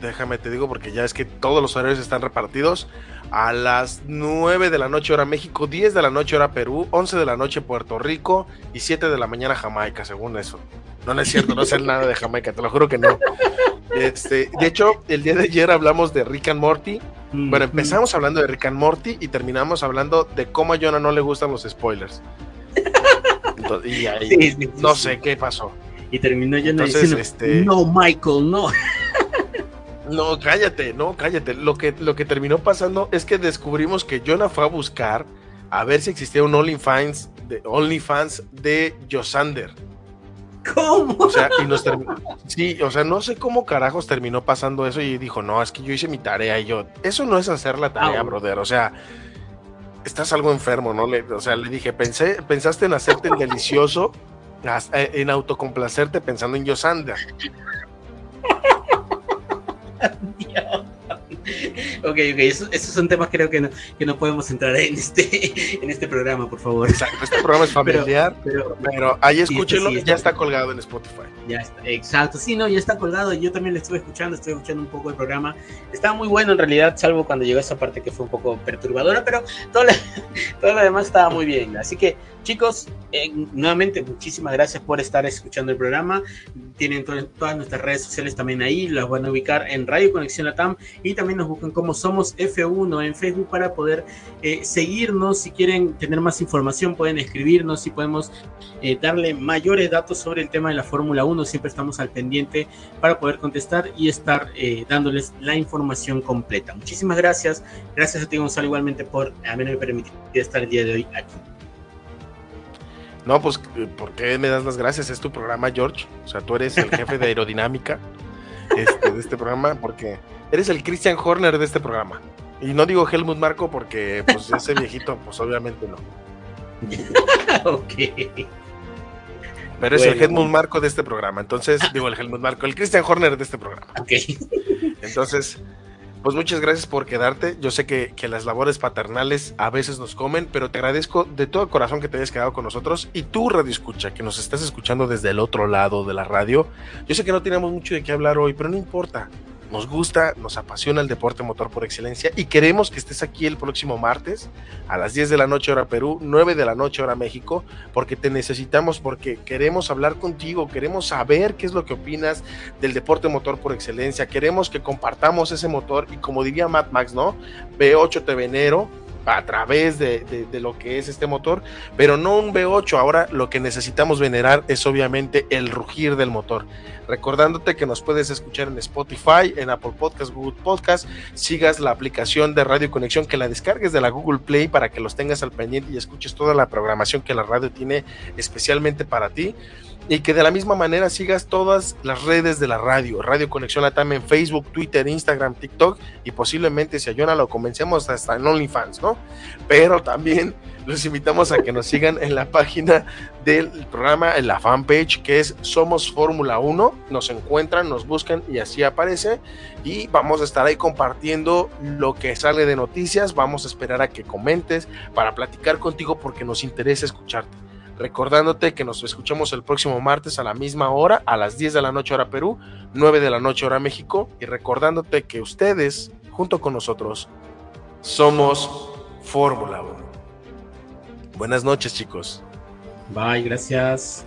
S5: Déjame te digo porque ya es que todos los horarios están repartidos. A las 9 de la noche hora México, 10 de la noche hora Perú, 11 de la noche Puerto Rico y 7 de la mañana Jamaica, según eso. No, no es cierto, no sé nada de Jamaica, te lo juro que no. Este, de hecho, el día de ayer hablamos de Rick and Morty. Bueno, empezamos hablando de Rick and Morty y terminamos hablando de cómo a Jonah no le gustan los spoilers. y ahí,
S6: Sí, sí, sí,
S5: no sé qué pasó.
S6: Y terminó yo
S5: Entonces,
S6: diciendo,
S5: este-
S6: no, Michael, no.
S5: No, cállate, no, cállate. Lo que, lo que terminó pasando es que descubrimos que Jonah fue a buscar a ver si existía un OnlyFans de, OnlyFans de Josander.
S6: ¿Cómo?
S5: O sea, y nos. Sí, o sea, no sé cómo carajos terminó pasando eso y dijo, no, es que yo hice mi tarea y yo, eso no es hacer la tarea, brother. O sea, estás algo enfermo, ¿no? Le- o sea, le dije, pensé, pensaste en hacerte el delicioso, en autocomplacerte pensando en Josander.
S6: Ok, ok, eso- esos son temas creo que no, que no podemos entrar en este, en este programa, por favor.
S5: Exacto, este programa es familiar,
S6: Pero,
S5: pero ahí
S6: Sí, este
S5: escúchenlo,
S6: sí,
S5: ya está colgado en Spotify.
S6: Ya está, exacto. Sí, no, ya está colgado. Yo también lo estuve escuchando, estuve escuchando un poco el programa. Estaba muy bueno en realidad, salvo cuando llegó esa parte que fue un poco perturbadora, pero todo lo, todo lo demás estaba muy bien. Así que, chicos, eh, nuevamente muchísimas gracias por estar escuchando el programa. Tienen to- todas nuestras redes sociales también ahí, las van a ubicar en Radio Conexión Latam y también nos buscan como Somos F1 en Facebook para poder eh, seguirnos. Si quieren tener más información, pueden escribirnos y podemos eh, darle mayores datos sobre el tema de la Fórmula 1. Siempre estamos al pendiente para poder contestar y estar dándoles la información completa. Muchísimas gracias. Gracias a ti, Gonzalo, igualmente por haberme permitido estar el día de hoy aquí.
S5: No, pues, ¿por qué me das las gracias? Es tu programa, George. O sea, tú eres el jefe de aerodinámica este, de este programa, porque eres el Christian Horner de este programa. Y no digo Helmut Marco porque, pues, ese viejito, pues, obviamente no.
S6: ok.
S5: Pero es el Helmut Marco de este programa. Entonces, digo el Helmut Marco, el Christian Horner de este programa.
S6: Ok.
S5: Entonces, pues muchas gracias por quedarte. Yo sé que, que las labores paternales a veces nos comen, pero te agradezco de todo corazón que te hayas quedado con nosotros. Y tú, Radio Escucha, que nos estás escuchando desde el otro lado de la radio. Yo sé que no tenemos mucho de qué hablar hoy, pero no importa. Nos gusta, nos apasiona el deporte motor por excelencia y queremos que estés aquí el próximo martes a las 10 de la noche hora Perú, 9 de la noche hora México, porque te necesitamos, porque queremos hablar contigo, queremos saber qué es lo que opinas del deporte motor por excelencia, queremos que compartamos ese motor y como diría Matt Max, ¿no? V8 te venero a través de, de, lo que es este motor, pero no un V8. Ahora lo que necesitamos venerar es obviamente el rugir del motor. Recordándote que nos puedes escuchar en Spotify, en Apple Podcast, Google Podcast, sigas la aplicación de Radio Conexión, que la descargues de la Google Play para que los tengas al pendiente y escuches toda la programación que la radio tiene especialmente para ti y que de la misma manera sigas todas las redes de la radio, Radio Conexión Latam en Facebook, Twitter, Instagram, TikTok y posiblemente si a Jonah lo convencemos hasta en OnlyFans, ¿no? Pero también los invitamos a que nos sigan en la página del programa, en la fanpage que es Somos Fórmula 1, nos encuentran, nos buscan y así aparece. Y vamos a estar ahí compartiendo lo que sale de noticias, vamos a esperar a que comentes para platicar contigo porque nos interesa escucharte recordándote que nos escuchamos el próximo martes a la misma hora, a las 10 de la noche hora Perú, 9 de la noche hora México, y recordándote que ustedes, junto con nosotros, somos Fórmula 1. Buenas noches, chicos.
S6: Bye, gracias.